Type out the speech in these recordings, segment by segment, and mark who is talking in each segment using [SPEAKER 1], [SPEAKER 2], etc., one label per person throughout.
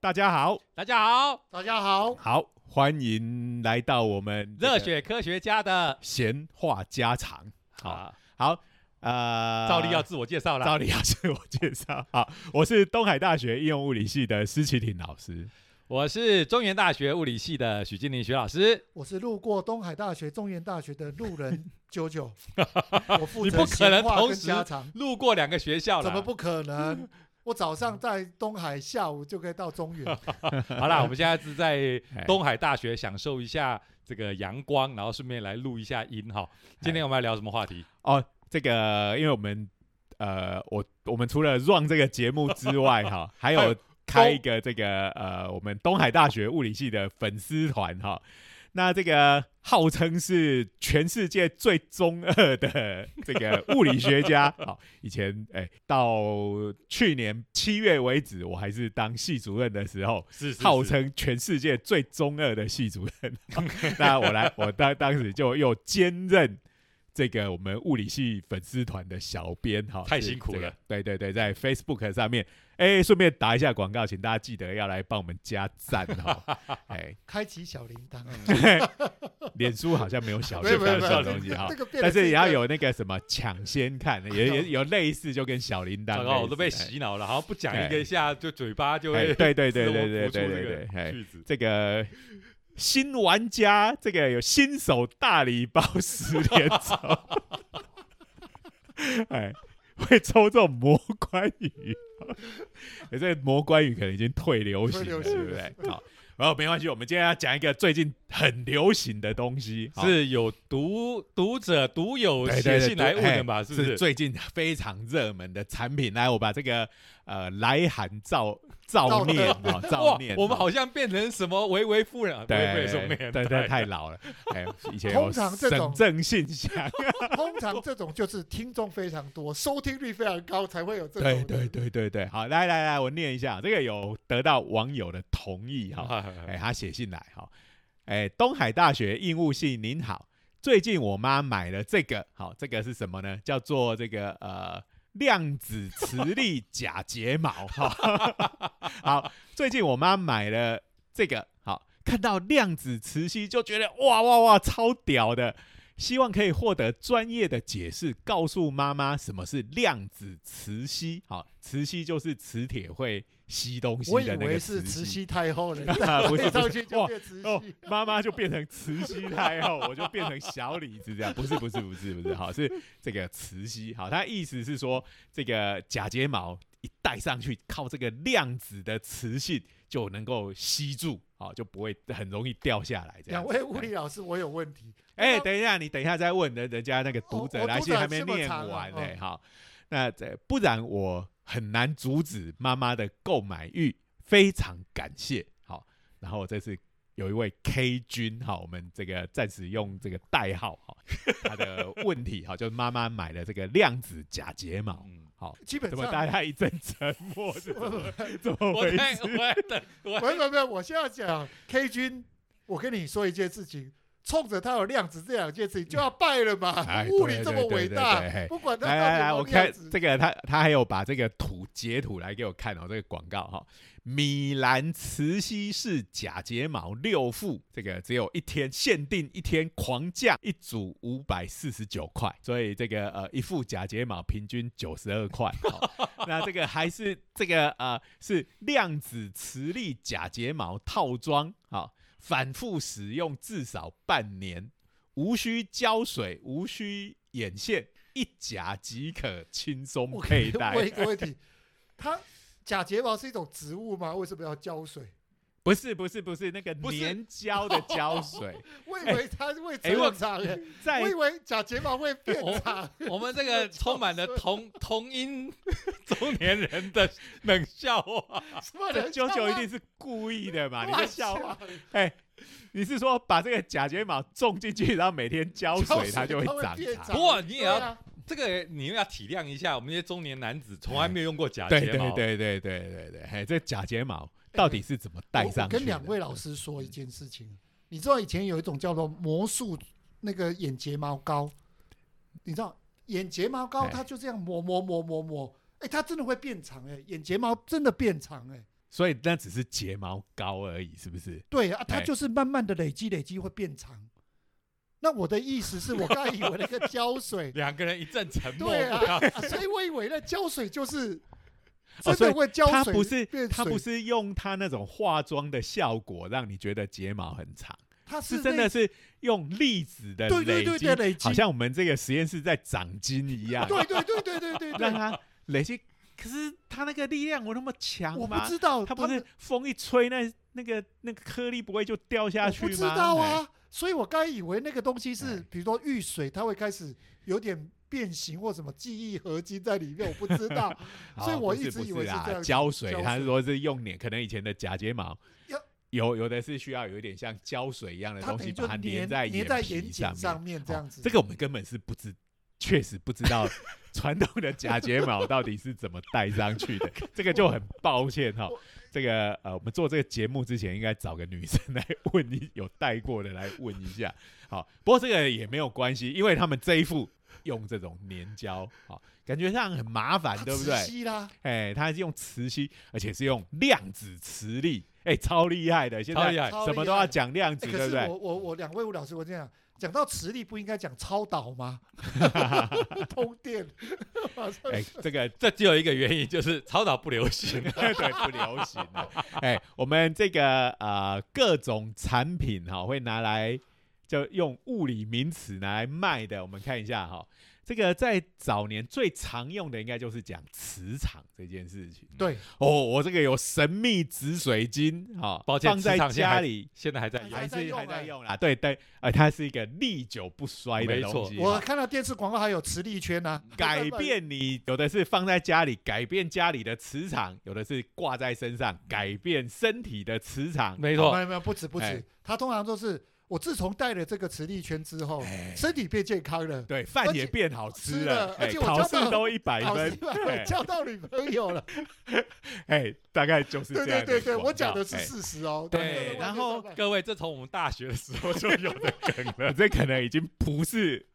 [SPEAKER 1] 大家好，
[SPEAKER 2] 大家好，
[SPEAKER 3] 大家好，
[SPEAKER 1] 好，欢迎来到我们这个
[SPEAKER 2] 热血科学家的
[SPEAKER 1] 闲话家常。好，
[SPEAKER 2] 啊，
[SPEAKER 1] 好，呃，
[SPEAKER 2] 照例要自我介绍了。
[SPEAKER 1] 照例要自我介绍。好，我是东海大学应用物理系的施启廷老师。
[SPEAKER 2] 我是中原大学物理系的许金玲许老师。
[SPEAKER 3] 我是路过东海大学、中原大学的路人九九，我负责
[SPEAKER 2] 你不可能
[SPEAKER 3] 闲话跟
[SPEAKER 2] 同时
[SPEAKER 3] 家常，
[SPEAKER 2] 路过两个学校了，
[SPEAKER 3] 怎么不可能？我早上在东海，下午就可以到中原。
[SPEAKER 2] 好啦，我们现在是在
[SPEAKER 1] 哎
[SPEAKER 2] 东海大学享受一下这个阳光，然后顺便来录一下音哈。今天我们要聊什么话题？
[SPEAKER 1] 哦，这个因为我们呃，我我们除了 run 这个节目之外，哈，还有开一个这个呃，我们东海大学物理系的粉丝团哈。那这个号称是全世界最中二的这个物理学家，好，以前哎、到去年七月为止，我还是当系主任的时候，
[SPEAKER 2] 是是
[SPEAKER 1] 号称全世界最中二的系主任。那我来，我当当时就又兼任这个我们物理系粉丝团的小编哈，
[SPEAKER 2] 太辛苦了
[SPEAKER 1] 这个对对对，在 Facebook 上面，哎，顺便打一下广告，请大家记得要来帮我们加赞哈。哎，
[SPEAKER 3] 开启小铃铛，
[SPEAKER 1] 脸书好像没有小
[SPEAKER 3] 没有没有没有。
[SPEAKER 1] 这样的东西哈。但是也要有那个什么抢先看，也也有 类似，就跟小铃铛类似。
[SPEAKER 2] 糟糕，我都被
[SPEAKER 1] 哎
[SPEAKER 2] 洗脑了，好像不讲一
[SPEAKER 1] 哎。
[SPEAKER 2] 个下，就嘴巴就
[SPEAKER 1] 哎
[SPEAKER 2] 会
[SPEAKER 1] 对对对对对对对对
[SPEAKER 2] 个
[SPEAKER 1] 哎。
[SPEAKER 2] 句子。
[SPEAKER 1] 这个新玩家，这个有新手大礼包十连抽，哎，会抽这种魔关羽，可是魔关羽可能已经退流行了，对不对？好，然后没关系，我们今天要讲一个最近很流行的东西，
[SPEAKER 2] 是有读读者读友
[SPEAKER 1] 对对对
[SPEAKER 2] 写信来问
[SPEAKER 1] 对
[SPEAKER 2] 的嘛？
[SPEAKER 1] 哎
[SPEAKER 2] 是不是？
[SPEAKER 1] 最近非常热门的产品？来，我把这个呃来函照照念啊，照
[SPEAKER 2] 哇
[SPEAKER 1] 念，，
[SPEAKER 2] 我们好像变成什么维维夫人啊？维维
[SPEAKER 1] 对
[SPEAKER 2] 夫人
[SPEAKER 1] 对对，太老了。哎，以前
[SPEAKER 3] 通常这种
[SPEAKER 1] 省政信箱，
[SPEAKER 3] 通常这种就是听众非常多，收听率非常高，才会有这种的。
[SPEAKER 1] 对对对对对，好，来来来，我念一下，这个有得到网友的同意哈。哎，他写信来哈，哎，东海大学应物系您好，最近我妈买了这个，好，这个是什么呢？叫做这个呃量子磁力假睫毛 哈。好，最近我妈买了这个，好，看到量子磁吸就觉得哇哇哇超屌的。希望可以获得专业的解释，告诉妈妈什么是量子磁吸。好，磁吸就是磁铁会吸东西
[SPEAKER 3] 我以
[SPEAKER 1] 的那个
[SPEAKER 3] 为是慈
[SPEAKER 1] 吸。
[SPEAKER 3] 禧太后了，
[SPEAKER 1] 啊不是
[SPEAKER 3] 一上去就变慈
[SPEAKER 1] 哦
[SPEAKER 3] 禧。，
[SPEAKER 1] 妈妈就变成慈禧太后，我就变成小李子这样，不是不是不是不是，好是这个慈禧，好，它意思是说这个假睫毛一戴上去，靠这个量子的磁性就能够吸住，好就不会很容易掉下来这样子。
[SPEAKER 3] 两位物理老师，我有问题。
[SPEAKER 1] 哎、等一下，你等一下再问人人家那个读者来信还没念完呢、
[SPEAKER 3] 哦
[SPEAKER 1] 好，那这不然我很难阻止妈妈的购买欲，非常感谢。好，然后这次有一位 K 君，好，我们这个暂时用这个代号，哈，他的问题，好，就是妈妈买了这个量子假睫毛，
[SPEAKER 2] 嗯
[SPEAKER 1] 好，
[SPEAKER 3] 基本上，
[SPEAKER 1] 大家一阵沉默？是怎么怎么回
[SPEAKER 2] 我在
[SPEAKER 1] 事？
[SPEAKER 2] 我在等，我
[SPEAKER 3] 没有没有没有，我现在要讲 K 君，我跟你说一件事情。冲着它有量子这两件事情就要拜了嘛
[SPEAKER 1] 哎！
[SPEAKER 3] 物理这么伟大
[SPEAKER 1] 对，
[SPEAKER 3] 不管他
[SPEAKER 1] 来来来，我看这个他他还有把这个图截图来给我看哦，这个广告哈、米兰磁吸式假睫毛六副，这个只有一天限定一天狂降一组五百四十九块，所以这个呃一副假睫毛平均九十二块。好那这个还是这个呃是量子磁力假睫毛套装，好、反复使用至少半年，无需胶水，无需眼线，一夹即可轻松
[SPEAKER 3] 我
[SPEAKER 1] 佩戴。
[SPEAKER 3] 问一个问题，它假睫毛是一种植物吗？为什么要浇水？
[SPEAKER 1] 不是不是不是那个
[SPEAKER 2] 不是
[SPEAKER 1] 粘胶的胶水，
[SPEAKER 3] 我以为它会
[SPEAKER 1] 哎我
[SPEAKER 3] 成长我以为假睫毛会变长。
[SPEAKER 2] 我们这个 充满了同同音 中年人的冷笑话。
[SPEAKER 3] 什么人？
[SPEAKER 1] 这九九一定是故意的嘛？你在
[SPEAKER 3] 乱
[SPEAKER 1] 笑话？
[SPEAKER 3] 讲
[SPEAKER 1] 哎，你是说把这个假睫毛种进去，然后每天浇水，
[SPEAKER 3] 浇水
[SPEAKER 1] 它就会
[SPEAKER 3] 它会
[SPEAKER 1] 长长
[SPEAKER 3] 变长？
[SPEAKER 2] 不过你也要这个你又要体谅一下，我们这些中年男子从来没有用过假
[SPEAKER 1] 对对
[SPEAKER 2] 睫毛。
[SPEAKER 1] 对对对对对，嘿，这假睫毛到底是怎么戴上？
[SPEAKER 3] 跟两位老师说一件事情，你知道以前有一种叫做魔术那个眼睫毛膏，你知道眼睫毛膏
[SPEAKER 1] 哎
[SPEAKER 3] 它就这样抹抹抹抹抹，哎，它真的会变长哎，眼睫毛真的变长哎，
[SPEAKER 1] 所以那只是睫毛膏而已，是不是？
[SPEAKER 3] 对啊，它
[SPEAKER 1] 哎
[SPEAKER 3] 就是慢慢的累积累积会变长。那我的意思是我刚才以为那个胶水
[SPEAKER 2] 两个人一阵沉默，
[SPEAKER 3] 对啊所以我以为那胶水就是真的会胶水
[SPEAKER 1] 它不是
[SPEAKER 3] 变
[SPEAKER 1] 它不，是用它那种化妆的效果让你觉得睫毛很长，
[SPEAKER 3] 它
[SPEAKER 1] 是真的是用粒子的
[SPEAKER 3] 对对
[SPEAKER 1] 累积，
[SPEAKER 3] 对对累积
[SPEAKER 1] 好像我们这个实验室在长筋一样，
[SPEAKER 3] 对对对对对对 对，
[SPEAKER 1] 让它累积。可是它那个力量有那么强
[SPEAKER 3] 我不？知道
[SPEAKER 1] 它不是风一吹，那那个那个颗粒不会就掉下去吗？
[SPEAKER 3] 我不知道
[SPEAKER 1] 哎，
[SPEAKER 3] 啊，所以我刚才以为那个东西是
[SPEAKER 1] 哎，
[SPEAKER 3] 比如说遇水，它会开始有点变形或什么记忆合金在里面，我不知道。所以我一直以为
[SPEAKER 1] 是胶水，他是说是用粘，可能以前的假睫毛有有的是需要有一点像胶水一样的
[SPEAKER 3] 它
[SPEAKER 1] 东西
[SPEAKER 3] 粘
[SPEAKER 1] 粘在
[SPEAKER 3] 粘在
[SPEAKER 1] 眼
[SPEAKER 3] 睑上
[SPEAKER 1] 面。
[SPEAKER 3] 面这样子。
[SPEAKER 1] 这个我们根本是不知，确实不知道 传统的假睫毛到底是怎么戴上去的，这个就很抱歉哈。这个呃，我们做这个节目之前，应该找个女生来问你有戴过的来问一下。好，不过这个也没有关系，因为他们这一副用这种粘胶，好，感觉上很麻烦，
[SPEAKER 3] 它
[SPEAKER 1] 对不对？
[SPEAKER 3] 磁吸啦，
[SPEAKER 1] 哎，它是用磁吸，而且是用量子磁力，哎，超厉害的。现在什么都要讲量子，
[SPEAKER 3] 哎，
[SPEAKER 1] 对不对
[SPEAKER 3] 我？我我两位吴老师，我这样讲到磁力，不应该讲超导吗？通电，
[SPEAKER 1] 哎，这个
[SPEAKER 2] 这只有一个原因，就是超导不流行。
[SPEAKER 1] 对不流行了。哎，我们这个呃各种产品哈、会拿来就用物理名词拿来卖的，我们看一下哈、这个在早年最常用的应该就是讲磁场这件事情。
[SPEAKER 3] 对，
[SPEAKER 1] 哦，我这个有神秘紫水晶哈、
[SPEAKER 2] 抱歉
[SPEAKER 1] 放在家里。
[SPEAKER 2] 现在还在用。
[SPEAKER 3] 还在用哎
[SPEAKER 1] 还在用啦，对对，呃，它是一个历久不衰的东西。
[SPEAKER 3] 我看到电视广告还有磁力圈呢，
[SPEAKER 1] 改变你有的是放在家里，改变家里的磁场；有的是挂在身上，改变身体的磁场。
[SPEAKER 2] 没错。
[SPEAKER 3] 没，有没有不止不
[SPEAKER 1] 哎。
[SPEAKER 3] 止，它通常都是我自从戴了这个磁力圈之后，
[SPEAKER 1] 哎
[SPEAKER 3] 身体变健康了，
[SPEAKER 1] 对，饭也变好吃
[SPEAKER 3] 吃
[SPEAKER 1] 了，
[SPEAKER 3] 而且我
[SPEAKER 1] 考试都一百分
[SPEAKER 3] 交到女朋友了。
[SPEAKER 1] 哎，大概就是
[SPEAKER 3] 对
[SPEAKER 1] 这样的
[SPEAKER 3] 对对对，我讲的是事实哦。
[SPEAKER 2] 对
[SPEAKER 3] 对
[SPEAKER 1] 然后
[SPEAKER 2] 各位，这从我们大学的时候就有的梗了。
[SPEAKER 1] 这可能已经不是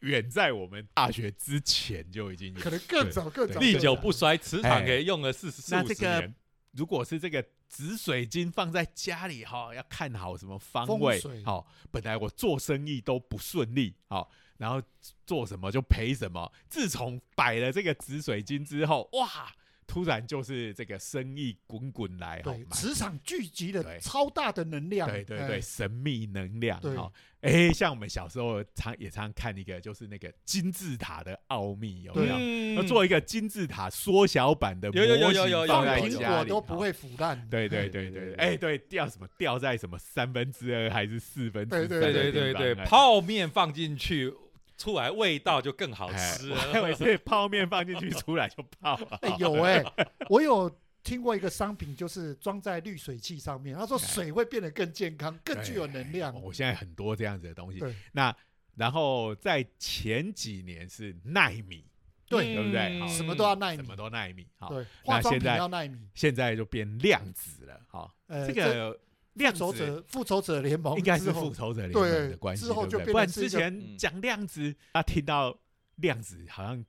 [SPEAKER 1] 远在我们大学之前就已经有
[SPEAKER 3] 可。能更早更早，
[SPEAKER 2] 历久不衰，磁场可以用了四十四五
[SPEAKER 1] 那这个
[SPEAKER 2] 十年。
[SPEAKER 1] 如果是这个紫水晶放在家里哈、要看好什么方位
[SPEAKER 3] 水
[SPEAKER 1] 好、本来我做生意都不顺利好、然后做什么就赔什么。自从摆了这个紫水晶之后，哇，突然就是这个生意滚滚来哈、
[SPEAKER 3] 对磁场聚集
[SPEAKER 1] 对。
[SPEAKER 3] 了超大的能量，
[SPEAKER 1] 对对对，
[SPEAKER 3] 哎。
[SPEAKER 1] 神秘能量哈。哎、像我们小时候常也常看一个，就是那个金字塔的奥秘，有没有？做一个金字塔缩小版的模
[SPEAKER 2] 有有有
[SPEAKER 1] 型
[SPEAKER 2] 有有有
[SPEAKER 1] 放在
[SPEAKER 3] 苹
[SPEAKER 1] 家里
[SPEAKER 3] 都不会腐烂。
[SPEAKER 1] 对对
[SPEAKER 2] 对对
[SPEAKER 1] 对。对，哎对，掉什么掉在什么三分之二还是四分之三
[SPEAKER 3] 对对
[SPEAKER 2] 对对对对，
[SPEAKER 1] 哎。
[SPEAKER 2] 泡面放进去，出来味道就更好
[SPEAKER 1] 哎
[SPEAKER 2] 吃了。
[SPEAKER 1] 是泡面放进去出来就泡了。
[SPEAKER 3] 哎，有哎，我有听过一个商品，就是装在滤水器上面，他说水会变得更健康，更具有能量
[SPEAKER 1] 哦。我现在很多这样子的东西
[SPEAKER 3] 对。
[SPEAKER 1] 那然后在前几年是纳米，
[SPEAKER 3] 对
[SPEAKER 1] 对不对好
[SPEAKER 3] 什么都要纳米
[SPEAKER 1] 什么，都纳米，好，
[SPEAKER 3] 对，化妆品
[SPEAKER 1] 现在
[SPEAKER 3] 要纳米。
[SPEAKER 1] 现在就变量子了，好，
[SPEAKER 3] 呃，
[SPEAKER 1] 这个量子
[SPEAKER 3] 者复仇者联盟
[SPEAKER 1] 应该是复仇者联盟的关系，
[SPEAKER 3] 之后就
[SPEAKER 1] 对不然之前讲量子，他听到量子好像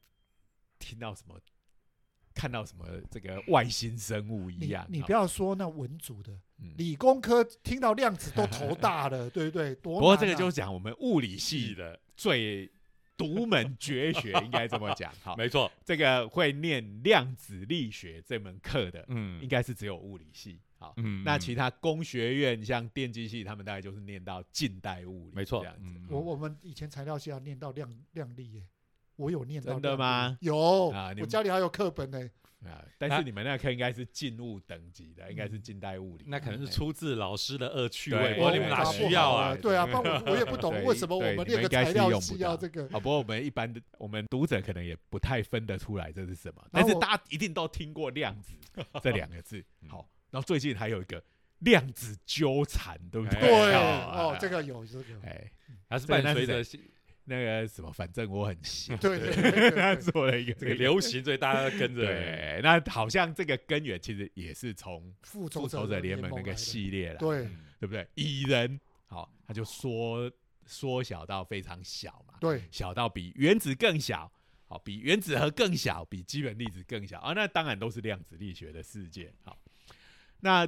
[SPEAKER 1] 听到什么，看到什么这个外星生物一
[SPEAKER 3] 你
[SPEAKER 1] 样。好
[SPEAKER 3] 你不要说那文组的，
[SPEAKER 1] 嗯
[SPEAKER 3] 理工科听到量子都头大了，对不对？多
[SPEAKER 1] 不过这个就是讲我们物理系的最独门绝学，应该这么讲。哈，
[SPEAKER 2] 没错，
[SPEAKER 1] 这个会念量子力学这门课的，
[SPEAKER 2] 嗯
[SPEAKER 1] 应该是只有物理系。好，
[SPEAKER 2] 嗯
[SPEAKER 1] 那其他工学院像电机系，他们大概就是念到近代物理，
[SPEAKER 2] 没错
[SPEAKER 1] 这样子。
[SPEAKER 2] 嗯
[SPEAKER 3] 我我们以前材料系要念到量量力耶，我有念到
[SPEAKER 1] 真的吗？
[SPEAKER 3] 有，我
[SPEAKER 1] 啊我
[SPEAKER 3] 家里还有课本呢。
[SPEAKER 1] 啊，但是你们那课应该是静物等级的，应该是近代物理。
[SPEAKER 2] 那可能是
[SPEAKER 1] 哎
[SPEAKER 2] 出自老师的恶趣味，不过你们哪
[SPEAKER 1] 对
[SPEAKER 2] 需要啊？
[SPEAKER 3] 对啊，不然我我也不懂为什么我们练个
[SPEAKER 1] 你们应该是
[SPEAKER 3] 材料系
[SPEAKER 1] 用不到
[SPEAKER 3] 要这个。
[SPEAKER 1] 啊，不过我们一般的我们读者可能也不太分得出来这是什么，但是大家一定都听过量子 这两个字。好，然后最近还有一个量子纠缠，对不对？
[SPEAKER 3] 对
[SPEAKER 1] 啊
[SPEAKER 3] 哦，这个有这个，
[SPEAKER 1] 哎，
[SPEAKER 2] 还是伴随着
[SPEAKER 1] 那个什么，反正我很闲，
[SPEAKER 3] 对对对 对
[SPEAKER 1] 他做了一个
[SPEAKER 2] 这个流行，所以大家都跟着。
[SPEAKER 1] 对，那好像这个根源其实也是从
[SPEAKER 3] 复
[SPEAKER 1] 复仇
[SPEAKER 3] 仇
[SPEAKER 1] 者联盟那个系列来，
[SPEAKER 3] 对
[SPEAKER 2] 嗯
[SPEAKER 1] 对不对？蚁人，好，他就缩缩小到非常小嘛，
[SPEAKER 3] 对
[SPEAKER 1] 小到比原子更小，好，比原子核更小，比基本粒子更小啊，那当然都是量子力学的世界。好，那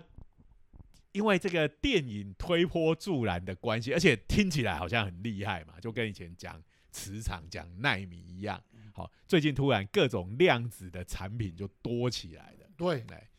[SPEAKER 1] 因为这个电影推波助澜的关系，而且听起来好像很厉害嘛，就跟以前讲磁场、讲纳米一样。好，最近突然各种量子的产品就多起来了。
[SPEAKER 3] 对，
[SPEAKER 1] 哎，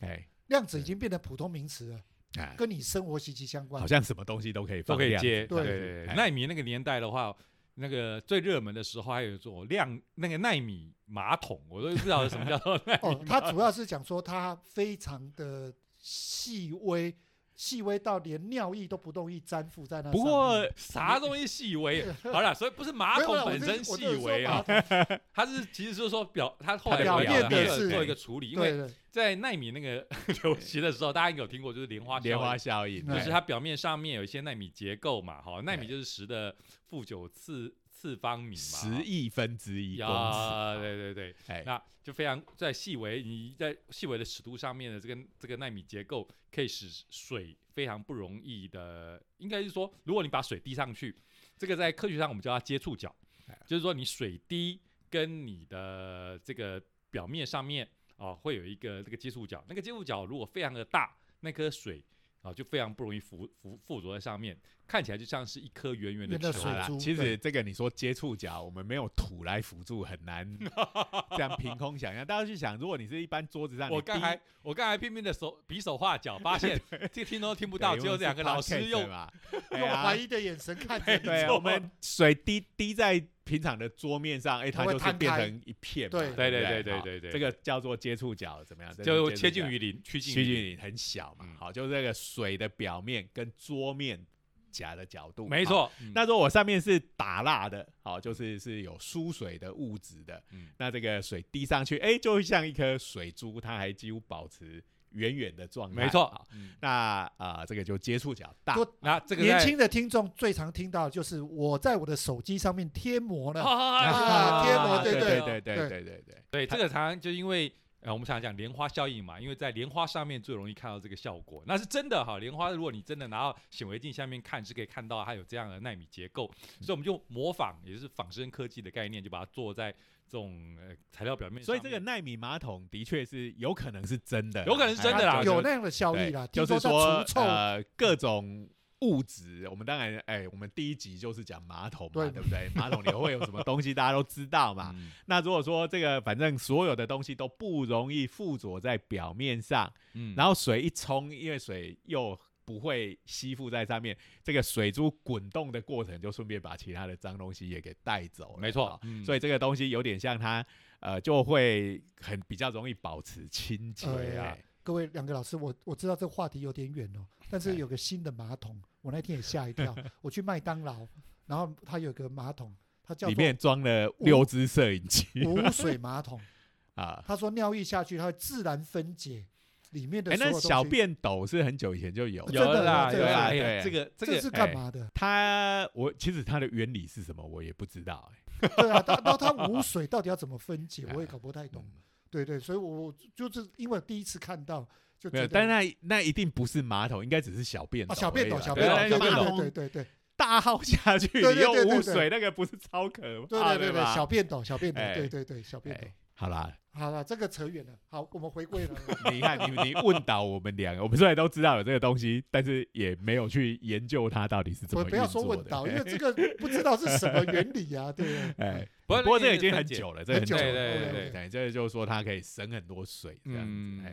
[SPEAKER 1] 哎，
[SPEAKER 3] 量子已经变得普通名词了，
[SPEAKER 1] 哎
[SPEAKER 3] 跟你生活息息相关
[SPEAKER 1] 好。像什么东西都可以
[SPEAKER 2] 都
[SPEAKER 1] 放量子
[SPEAKER 2] 可以接。
[SPEAKER 3] 对
[SPEAKER 2] 纳米那个年代的话，那个最热门的时候还有做量那个纳米马桶，我都不知道什么叫做纳米
[SPEAKER 3] 哦，它主要是讲说它非常的细微，细微到连尿液都不容易粘附在那。
[SPEAKER 1] 不过
[SPEAKER 2] 啥东西细微？好了，所以不是马桶本身细微啊。它是其实就是说表，它后来
[SPEAKER 1] 表
[SPEAKER 2] 有
[SPEAKER 1] 面的
[SPEAKER 3] 是
[SPEAKER 2] 做一个处理，因为在纳米那个流行的时候，大家应该有听过，就是莲花
[SPEAKER 1] 莲花
[SPEAKER 2] 效
[SPEAKER 1] 应，
[SPEAKER 2] 就是它表面上面有一些纳米结构嘛，哈，纳米就是十的负九次次方米嘛，
[SPEAKER 1] 十亿分之一公尺。
[SPEAKER 2] 对对对，
[SPEAKER 1] 哎，
[SPEAKER 2] 那就非常在细微，你在细微的尺度上面的这个这个纳米结构，可以使水非常不容易的，应该是说，如果你把水滴上去，这个在科学上我们叫它接触角
[SPEAKER 1] 哎，
[SPEAKER 2] 就是说你水滴跟你的这个表面上面啊、会有一个这个接触角，那个接触角如果非常的大，那颗水啊就非常不容易附附附着在上面，看起来就像是一颗圆圆的球
[SPEAKER 1] 啦
[SPEAKER 3] 水珠
[SPEAKER 1] 其实
[SPEAKER 3] 对
[SPEAKER 1] 这个你说接触角，我们没有土来辅助，很难 这样凭空想象。大家去想，如果你是一般桌子上，
[SPEAKER 2] 我刚才我刚才拼命的手比手画脚，发现 这个听都听不到，只有两个老师用
[SPEAKER 3] 用
[SPEAKER 1] 呀
[SPEAKER 3] 怀疑的眼神看着你。
[SPEAKER 1] 对，我们水滴滴在平常的桌面上，哎，它就是变成一片嘛。
[SPEAKER 3] 对
[SPEAKER 1] 不
[SPEAKER 2] 对对对对
[SPEAKER 1] 好
[SPEAKER 2] 对对
[SPEAKER 1] 这个叫做接触角，怎么样？
[SPEAKER 2] 就切
[SPEAKER 1] 接
[SPEAKER 2] 近于零，趋近于零。
[SPEAKER 1] 趋近于零很小嘛
[SPEAKER 2] 嗯。
[SPEAKER 1] 好，就是这个水的表面跟桌面假的角度。
[SPEAKER 2] 没错
[SPEAKER 1] 那如果我上面是打蜡的好就是是有疏水的物质的那这个水滴上去哎就会像一颗水珠它还几乎保持远远的状态
[SPEAKER 2] 没错
[SPEAKER 1] 那啊这个就接触角大
[SPEAKER 2] 那这个
[SPEAKER 3] 年轻的听众最常听到就是我在我的手机上面贴膜了贴膜
[SPEAKER 1] 对
[SPEAKER 3] 对
[SPEAKER 1] 对对。对
[SPEAKER 3] 对
[SPEAKER 1] 对。对
[SPEAKER 2] 这个常常就因为呃，我们常常讲莲花效应嘛，因为在莲花上面最容易看到这个效果，那是真的哈。莲花如果你真的拿到显微镜下面看，是可以看到它有这样的纳米结构，所以我们就模仿，也就是仿生科技的概念，就把它做在这种呃材料表面。
[SPEAKER 1] 所以这个纳米马桶的确是有可能是真的，
[SPEAKER 2] 有可能是真的啦
[SPEAKER 1] 哎
[SPEAKER 3] 有那样的效益啦，
[SPEAKER 1] 就是
[SPEAKER 3] 听说除臭，
[SPEAKER 1] 呃各种物质，我们当然哎，我们第一集就是讲马桶嘛，
[SPEAKER 3] 对
[SPEAKER 1] 对不对？马桶里会有什么东西，大家都知道嘛。
[SPEAKER 2] 嗯
[SPEAKER 1] 那如果说这个反正所有的东西都不容易附着在表面上，
[SPEAKER 2] 嗯
[SPEAKER 1] 然后水一冲，因为水又不会吸附在上面，这个水珠滚动的过程就顺便把其他的脏东西也给带走了。
[SPEAKER 2] 没错
[SPEAKER 1] 所以这个东西有点像它呃就会很比较容易保持清洁。
[SPEAKER 3] 各位两个老师，我我知道这个话题有点远哦，但是有个新的马桶，我那天也吓一跳。我去麦当劳，然后它有个马桶，它叫
[SPEAKER 1] 里面装了六只摄影机
[SPEAKER 3] 无水马桶。
[SPEAKER 1] 啊。
[SPEAKER 3] 他说尿液下去，它会自然分解里面的
[SPEAKER 1] 哎，那。小便斗是很久以前就有的。
[SPEAKER 3] 真的
[SPEAKER 2] 有啦有啦，这个这个
[SPEAKER 3] 是干嘛的？
[SPEAKER 1] 它我其实它的原理是什么，我也不知道、哎
[SPEAKER 3] 对啊，它然后它无水到底要怎么分解，我也搞不太懂。
[SPEAKER 1] 嗯
[SPEAKER 3] 对对，所以我我就是因为第一次看到，就
[SPEAKER 1] 没有，但那那一定不是马桶，应该只是小便斗
[SPEAKER 3] 小便斗小便斗，对
[SPEAKER 1] 对马桶
[SPEAKER 3] 对对对对
[SPEAKER 1] 大号下去，
[SPEAKER 3] 对对
[SPEAKER 1] 你又
[SPEAKER 3] 对对对
[SPEAKER 1] 污水，那个不是超可
[SPEAKER 3] 对
[SPEAKER 1] 怕
[SPEAKER 3] 对对对，
[SPEAKER 1] 吧
[SPEAKER 3] 小便斗小便斗，
[SPEAKER 1] 哎
[SPEAKER 3] 对对对小便斗
[SPEAKER 1] 哎。好啦，
[SPEAKER 3] 好了，这个扯远了。好，我们回归了。
[SPEAKER 1] 你看你你问倒我们两个，我们虽然都知道有这个东西，但是也没有去研究它到底是怎么
[SPEAKER 3] 我不要。说问到，因为这 个不知道是什么原理啊，对不对？
[SPEAKER 1] 哎，
[SPEAKER 2] 不
[SPEAKER 1] 不过这个已经很久了，这个
[SPEAKER 3] 很久了
[SPEAKER 2] 对对
[SPEAKER 3] 对
[SPEAKER 2] 对
[SPEAKER 1] 对，这个就是说它可以省很多水，这样子。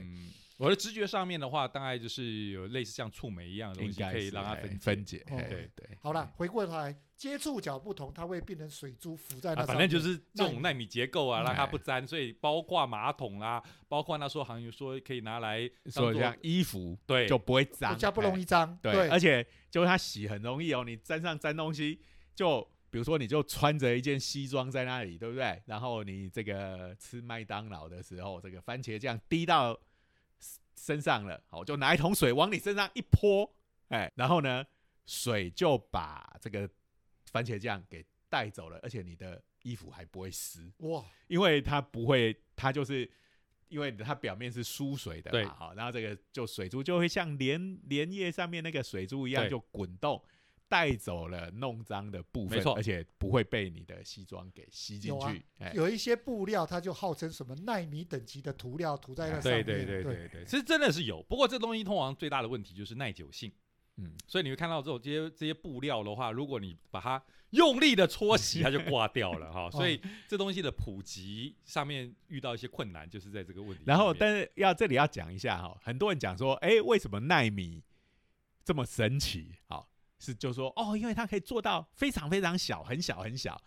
[SPEAKER 2] 我的直觉上面的话，大概就是有类似像触媒一样的东西，可以让它分
[SPEAKER 1] 分解。
[SPEAKER 2] 对
[SPEAKER 1] 对，
[SPEAKER 3] 好了，回过头来，接触角不同，它会变成水珠浮在那
[SPEAKER 2] 啊，
[SPEAKER 3] 上面。
[SPEAKER 2] 反正就是这种纳米结构啊，
[SPEAKER 3] 嗯
[SPEAKER 2] 让它不粘，所以包括马桶啦，包括那时候好像有说可以拿来当做
[SPEAKER 1] 说像衣服
[SPEAKER 2] 对
[SPEAKER 1] 就不会脏，
[SPEAKER 3] 比较不容
[SPEAKER 1] 易。
[SPEAKER 3] 易脏。
[SPEAKER 1] 对，而且就是它洗很容易哦，你沾上沾东西，就比如说你就穿着一件西装在那里，对不对？然后你这个吃麦当劳的时候，这个番茄酱滴到身上了，好，就拿一桶水往你身上一泼，哎，然后呢，水就把这个番茄酱给带走了，而且你的衣服还不会湿。
[SPEAKER 3] 哇，
[SPEAKER 1] 因为它不会，它就是因为它表面是疏水的
[SPEAKER 2] 对。
[SPEAKER 1] 嘛，好，然后这个就水珠就会像莲莲叶上面那个水珠一样就滚动，带走了弄脏的部分，
[SPEAKER 2] 没错
[SPEAKER 1] 而且不会被你的西装给吸进
[SPEAKER 3] 有啊有一些布料，它就号称什么纳米等级的涂料涂在那上
[SPEAKER 2] 对
[SPEAKER 3] 面。
[SPEAKER 2] 对对对对，其实真的是有，不过这东西通常最大的问题就是耐久性。
[SPEAKER 1] 嗯，
[SPEAKER 2] 所以你会看到这种这些这些布料的话，如果你把它用力的搓洗，它就挂掉了哈。所以这东西的普及上面遇到一些困难，就是在这个问题。
[SPEAKER 1] 然后，但是要这里要讲一下哈，很多人讲说，哎，为什么奈米这么神奇？好，是就说哦，因为它可以做到非常非常小，很小很小。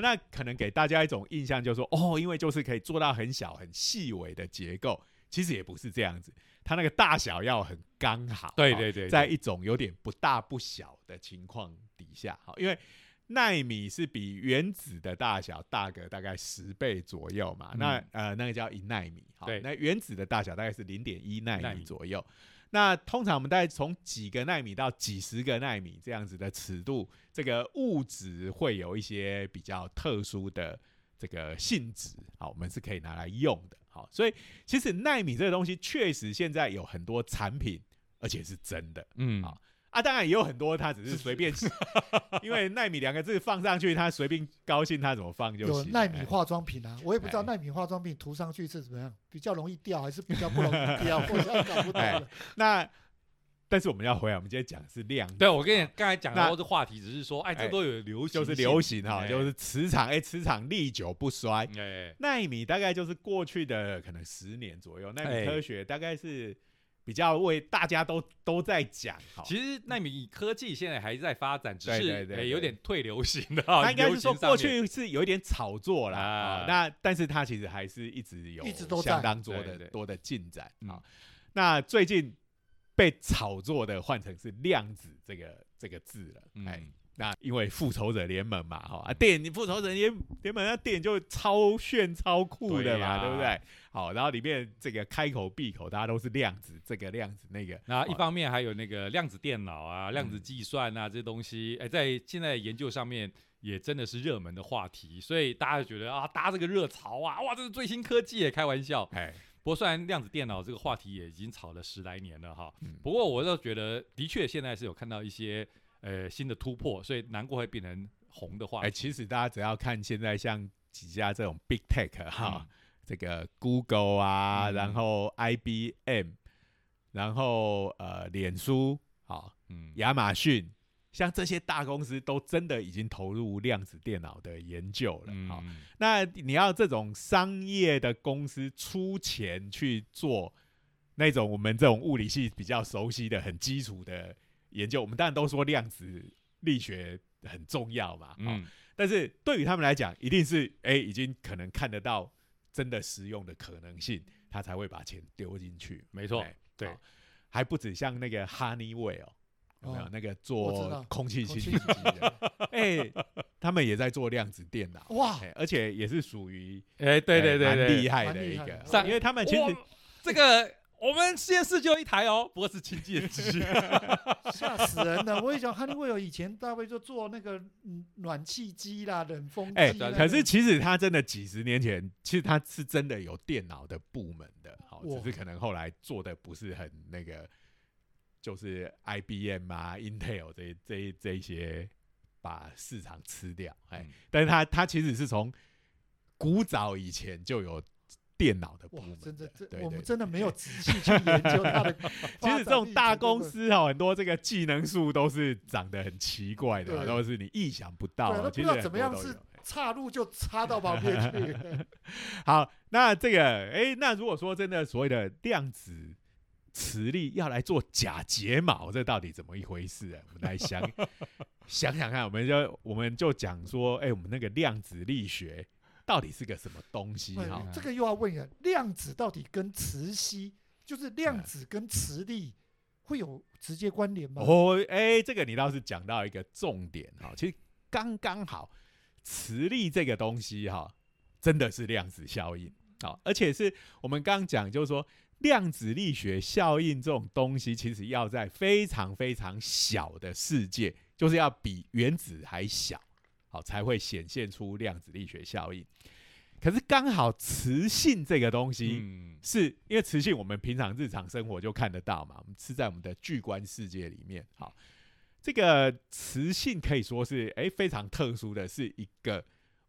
[SPEAKER 1] 那可能给大家一种印象，就是说哦，因为就是可以做到很小很细微的结构，其实也不是这样子。它那个大小要很刚好，
[SPEAKER 2] 对对对，
[SPEAKER 1] 在一种有点不大不小的情况底下，好，因为纳米是比原子的大小大个大概十倍左右嘛，
[SPEAKER 2] 嗯
[SPEAKER 1] 那呃那个叫一纳米，好，
[SPEAKER 2] 对
[SPEAKER 1] 那原子的大小大概是零点一纳
[SPEAKER 2] 纳米
[SPEAKER 1] 米左右。那通常我们大概从几个纳米到几十个纳米这样子的尺度，这个物质会有一些比较特殊的这个性质，好，我们是可以拿来用的。好，所以其实纳米这个东西确实现在有很多产品，而且是真的。
[SPEAKER 2] 嗯
[SPEAKER 1] 好啊，当然也有很多他只是随便，因为纳米两个字放上去，他随便高兴他怎么放就
[SPEAKER 3] 有
[SPEAKER 1] 行。哎
[SPEAKER 3] 纳米化妆品啊，我也不知道
[SPEAKER 1] 哎
[SPEAKER 3] 纳米化妆品涂上去是怎么样，比较容易掉还是比较不容易 掉，我搞不懂
[SPEAKER 1] 哎
[SPEAKER 3] 了。
[SPEAKER 1] 那但是我们要回来，我们今天讲的是量子，
[SPEAKER 2] 对我跟你刚才讲
[SPEAKER 1] 那
[SPEAKER 2] 到这话题，只是说，哎，这
[SPEAKER 1] 哎
[SPEAKER 2] 都有流行，
[SPEAKER 1] 就是流行哈，
[SPEAKER 2] 哎
[SPEAKER 1] 就是磁场，哎，磁场历久不衰。
[SPEAKER 2] 哎，
[SPEAKER 1] 纳米大概就是过去的可能十年左右，纳米
[SPEAKER 2] 哎
[SPEAKER 1] 科学大概是比较为大家都都在讲，好，
[SPEAKER 2] 其实纳米科技现在还在发展，只
[SPEAKER 1] 对
[SPEAKER 2] 是有点退流行的啊，
[SPEAKER 1] 它应该是说过去是有一点炒作啦，
[SPEAKER 2] 啊。
[SPEAKER 1] 啊，那但是它其实还是一直有
[SPEAKER 3] 一直都在。
[SPEAKER 1] 相当多的多的进展
[SPEAKER 2] 嗯。
[SPEAKER 1] 啊。那最近被炒作的换成是量子这个这个字了，哎，
[SPEAKER 2] 嗯，
[SPEAKER 1] 那因为复仇者联盟嘛，哈啊，电影复仇者联联盟那电影就超炫超酷的嘛，
[SPEAKER 2] 对
[SPEAKER 1] 不对？好，然后里面这个开口闭口大家都是量子，这个量子那个，
[SPEAKER 2] 那一
[SPEAKER 1] 哦
[SPEAKER 2] 方面还有那个量子电脑啊、量子计算啊这些东西，哎，在现在研究上面也真的是热门的话题，所以大家就觉得啊，搭这个热潮啊，哇，这是最新科技耶，开玩笑。
[SPEAKER 1] 哎，
[SPEAKER 2] 不过虽然量子电脑这个话题也已经炒了十来年了哈，
[SPEAKER 1] 嗯
[SPEAKER 2] 不过我倒觉得的确现在是有看到一些呃新的突破，所以难怪会变成红的话
[SPEAKER 1] 哎，
[SPEAKER 2] 题。
[SPEAKER 1] 其实大家只要看现在像几家这种 big tech 哈。
[SPEAKER 2] 嗯
[SPEAKER 1] 这个 Google 啊，
[SPEAKER 2] 嗯
[SPEAKER 1] 然后 IBM，然后呃脸书，好、
[SPEAKER 2] 嗯，
[SPEAKER 1] 亚马逊，像这些大公司都真的已经投入量子电脑的研究了。好、
[SPEAKER 2] 嗯，
[SPEAKER 1] 那你要这种商业的公司出钱去做那种我们这种物理系比较熟悉的很基础的研究，我们当然都说量子力学很重要嘛。好
[SPEAKER 2] 嗯，
[SPEAKER 1] 但是对于他们来讲，一定是哎、已经可能看得到真的实用的可能性，他才会把钱丢进去。
[SPEAKER 2] 没错
[SPEAKER 1] 哎，
[SPEAKER 2] 对。
[SPEAKER 1] 好。还不止像那个 Honeywell 有没有、
[SPEAKER 3] 哦
[SPEAKER 1] 那个做空气清新。机的？哎、他们也在做量子电脑。
[SPEAKER 3] 哇，
[SPEAKER 1] 哎而且也是属于
[SPEAKER 2] 哎，对对对
[SPEAKER 1] 厉害的，一个。因为他们其实
[SPEAKER 2] 这个我们实验室就一台哦，不过是清洁机。
[SPEAKER 3] 吓死人了！我也讲 Honeywell 以前大卫就做那个嗯暖气机啦、冷风机
[SPEAKER 1] 哎、
[SPEAKER 3] 啦。
[SPEAKER 1] 可是其实他真的几十年前，其实他是真的有电脑的部门的，好，
[SPEAKER 3] 哇
[SPEAKER 1] 只是可能后来做的不是很那个，就是 IBM 啊、Intel 这这这一些把市场吃掉，哎、
[SPEAKER 2] 嗯
[SPEAKER 1] 但是他他其实是从古早以前就有电脑的部
[SPEAKER 3] 哇
[SPEAKER 1] 门，
[SPEAKER 3] 真的，这我们真的没有仔细去研究它的。
[SPEAKER 1] 其实这种大公，司哈，很多这个技能树都是长得很奇怪的，
[SPEAKER 3] 对
[SPEAKER 1] 都是你意想不到的。
[SPEAKER 3] 不知道怎么样是岔路就插到旁边去。
[SPEAKER 1] 好，那这个，哎、那如果说真的所谓的量子磁力要来做假睫毛，这到底怎么一回事啊？我们来想 想想看，我们就我们就讲说，哎、我们那个量子力学到底是个什么东西？
[SPEAKER 3] 哎
[SPEAKER 1] 哈，
[SPEAKER 3] 这个又要问了，量子到底跟磁吸，就是量子跟磁力会有直接关联吗？
[SPEAKER 1] 哦，哎、这个你倒是讲到一个重点哈，其实刚刚好，磁力这个东西哈，真的是量子效应好，而且是我们刚刚讲，就是说量子力学效应这种东西，其实要在非常非常小的世界，就是要比原子还小，好才会显现出量子力学效应。可是刚好磁性这个东西，
[SPEAKER 2] 嗯，
[SPEAKER 1] 是因为磁性，我们平常日常生活就看得到嘛，我们是在我们的巨观世界里面。好，这个磁性可以说是哎非常特殊的是一个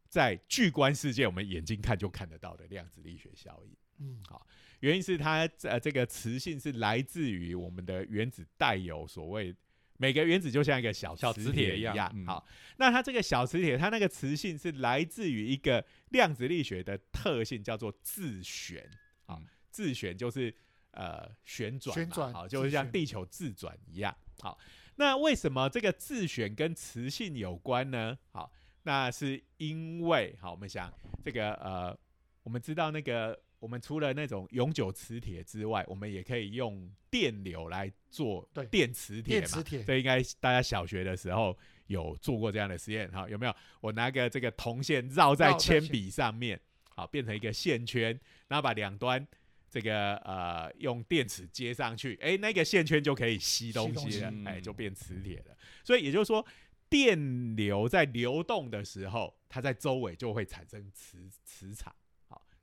[SPEAKER 1] 在巨观世界我们眼睛看就看得到的量子力学效应。
[SPEAKER 3] 嗯，
[SPEAKER 1] 好，原因是它呃这个磁性是来自于我们的原子带有所谓每个原子就像一个小
[SPEAKER 2] 小
[SPEAKER 1] 磁
[SPEAKER 2] 磁铁一样
[SPEAKER 1] 一样。
[SPEAKER 2] 嗯
[SPEAKER 1] 好，那它这个小磁铁它那个磁性是来自于一个量子力学的特性，叫做自旋。好
[SPEAKER 2] 嗯，
[SPEAKER 1] 自旋就是呃旋转嘛，
[SPEAKER 3] 旋转
[SPEAKER 1] 好，就是像地球自转一样。好，那为什么这个自旋跟磁性有关呢？好，那是因为好，我们想这个呃，我们知道那个我们除了那种永久磁铁之外，我们也可以用电流来做
[SPEAKER 3] 对
[SPEAKER 1] 电磁铁嘛。
[SPEAKER 3] 电磁铁
[SPEAKER 1] 这应该大家小学的时候有做过这样的实验哈？有没有？我拿个这个铜线绕在铅笔上面，好变成一个线圈，然后把两端这个呃用电池接上去，哎，那个线圈就可以吸东
[SPEAKER 3] 东
[SPEAKER 1] 西了，
[SPEAKER 2] 西
[SPEAKER 1] 哎，就
[SPEAKER 2] 嗯
[SPEAKER 1] 变磁铁了。所以也就是说，电流在流动的时候，它在周围就会产生磁磁场。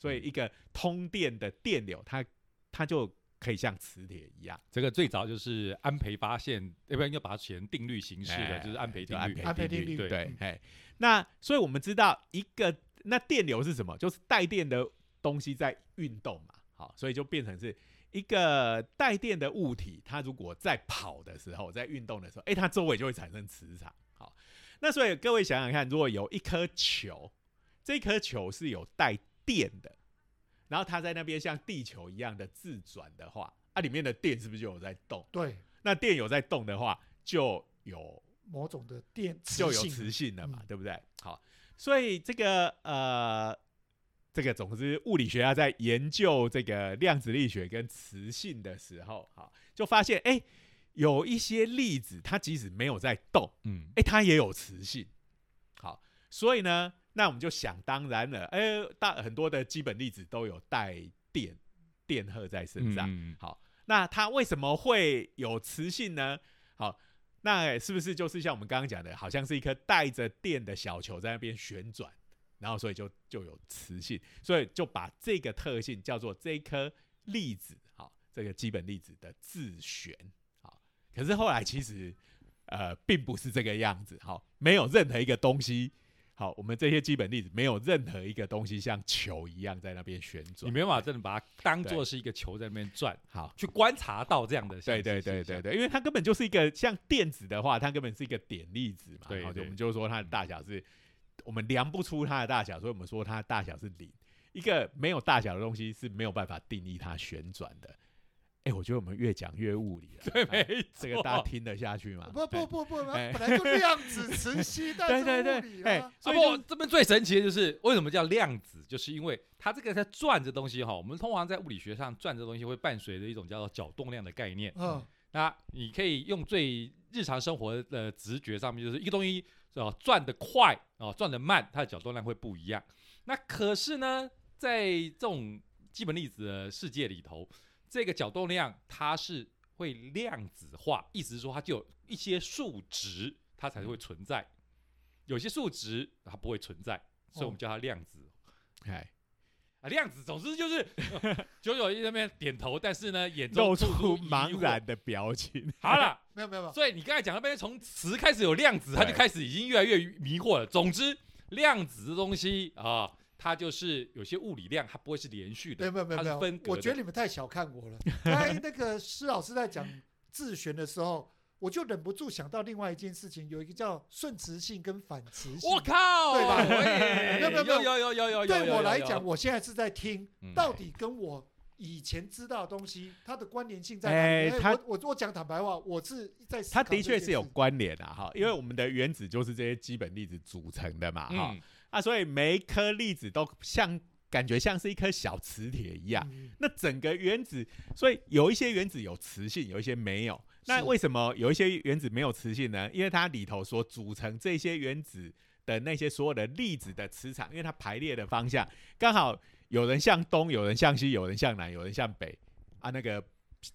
[SPEAKER 1] 好，所以一个通电的电流，它它就可以像磁铁一样。
[SPEAKER 2] 这个最早就是安培发现，要不然应该把它写成定律形式的，
[SPEAKER 1] 哎
[SPEAKER 2] 就是安培定律。
[SPEAKER 1] 安培
[SPEAKER 3] 定律
[SPEAKER 2] 对
[SPEAKER 1] 那所以我们知道一个那电流是什么？就是带电的东西在运动嘛。好，所以就变成是一个带电的物体，它如果在跑的时候，在运动的时候，哎，它周围就会产生磁场。好，那所以各位想想看，如果有一颗球，这颗球是有带电的，然后它在那边像地球一样的自转的话，啊，里面的电是不是就有在动？
[SPEAKER 3] 对，
[SPEAKER 1] 那电有在动的话，就有
[SPEAKER 3] 某种的电磁
[SPEAKER 1] 就有磁性了嘛，
[SPEAKER 3] 嗯
[SPEAKER 1] 对不对？好，所以这个呃，这个总之物理学家在研究这个量子力学跟磁性的时候，好，就发现哎、诶有一些粒子它即使没有在动，
[SPEAKER 2] 嗯
[SPEAKER 1] 哎、它也有磁性。好，所以呢，那我们就想当然了，哎、大很多的基本粒子都有带电电荷在身上。
[SPEAKER 2] 嗯
[SPEAKER 1] 好，那它为什么会有磁性呢？好，那是不是就是像我们刚刚讲的，好像是一颗带着电的小球在那边旋转，然后所以就就有磁性，所以就把这个特性叫做这一颗粒子，好，这个基本粒子的自旋，好，可是后来其实呃并不是这个样子，好，没有任何一个东西。好，我们这些基本粒子没有任何一个东西像球一样在那边旋转
[SPEAKER 2] 你
[SPEAKER 1] 转。
[SPEAKER 2] 没办法真的把它当做是一个球在那边转，
[SPEAKER 1] 好，
[SPEAKER 2] 去观察到这样的
[SPEAKER 1] 对对对对对，因为它根本就是一个像电子的话，它根本是一个点粒子嘛，
[SPEAKER 2] 对
[SPEAKER 1] 我们就说它的大小是，我们量不出它的大小，所以我们说它的大小是零。一个没有大小的东西是没有办法定义它旋转的。哎，我觉得我们越讲越物理了，
[SPEAKER 2] 对，
[SPEAKER 1] 哎
[SPEAKER 2] 没
[SPEAKER 1] 这个大家听得下去吗？
[SPEAKER 3] 不不不不，
[SPEAKER 1] 哎
[SPEAKER 3] 本来就量子磁吸，但
[SPEAKER 1] 对对
[SPEAKER 3] 是物理
[SPEAKER 1] 对，哎
[SPEAKER 3] 啊，，
[SPEAKER 2] 所以
[SPEAKER 1] 所以就
[SPEAKER 2] 这边最神奇的就是为什么叫量子，就是因为它这个在转这东西哈，我们通常在物理学上转这东西会伴随着一种叫做角动量的概念。
[SPEAKER 3] 嗯，
[SPEAKER 2] 那你可以用最日常生活的直觉上面，就是一个东西哦转得快哦转得慢，它的角动量会不一样。那可是呢，在这种基本粒子的世界里头，这个角动量它是会量子化，意思是说它就有一些数值，它才会存在；有些数值它不会存在，所以我们叫它量子。
[SPEAKER 1] 哎，
[SPEAKER 2] 啊，量子，总之就是 九九一那边点头，但是呢，眼中
[SPEAKER 1] 露出。茫然的表情。
[SPEAKER 2] 好了，
[SPEAKER 3] 没有没有没有，
[SPEAKER 2] 所以你刚才讲那边从词开始有量子，它就
[SPEAKER 1] 对
[SPEAKER 2] 开始已经越来越迷惑了。总之，量子的东西啊，它就是有些物理量，它不会是连续的，
[SPEAKER 3] 没有没有没有
[SPEAKER 2] 分。
[SPEAKER 3] 我觉得你们太小看我了。刚才那个施老师在讲自旋的时候，我就忍不住想到另外一件事情，有一个叫顺磁性跟反磁性。
[SPEAKER 2] 我靠，
[SPEAKER 3] 对吧
[SPEAKER 2] 喂
[SPEAKER 3] 没有没有没有
[SPEAKER 2] 有有有有有，
[SPEAKER 3] 对我来讲，我现在是在听
[SPEAKER 2] 嗯，
[SPEAKER 3] 到底跟我以前知道的东西，它的关联性在哪里？我我我讲坦白话，我是在
[SPEAKER 1] 它的确是有关联的哈，因为我们的原子就是这些基本粒子组成的嘛哈。
[SPEAKER 2] 嗯，
[SPEAKER 1] 啊，所以每一颗粒子都像感觉像是一颗小磁铁一样。
[SPEAKER 3] 嗯
[SPEAKER 1] 那整个原子，所以有一些原子有磁性，有一些没有。那为什么有一些原子没有磁性呢？因为它里头所组成这些原子的那些所有的粒子的磁场，因为它排列的方向刚好有人向东，有人向西，有人向南，有人向北啊，那个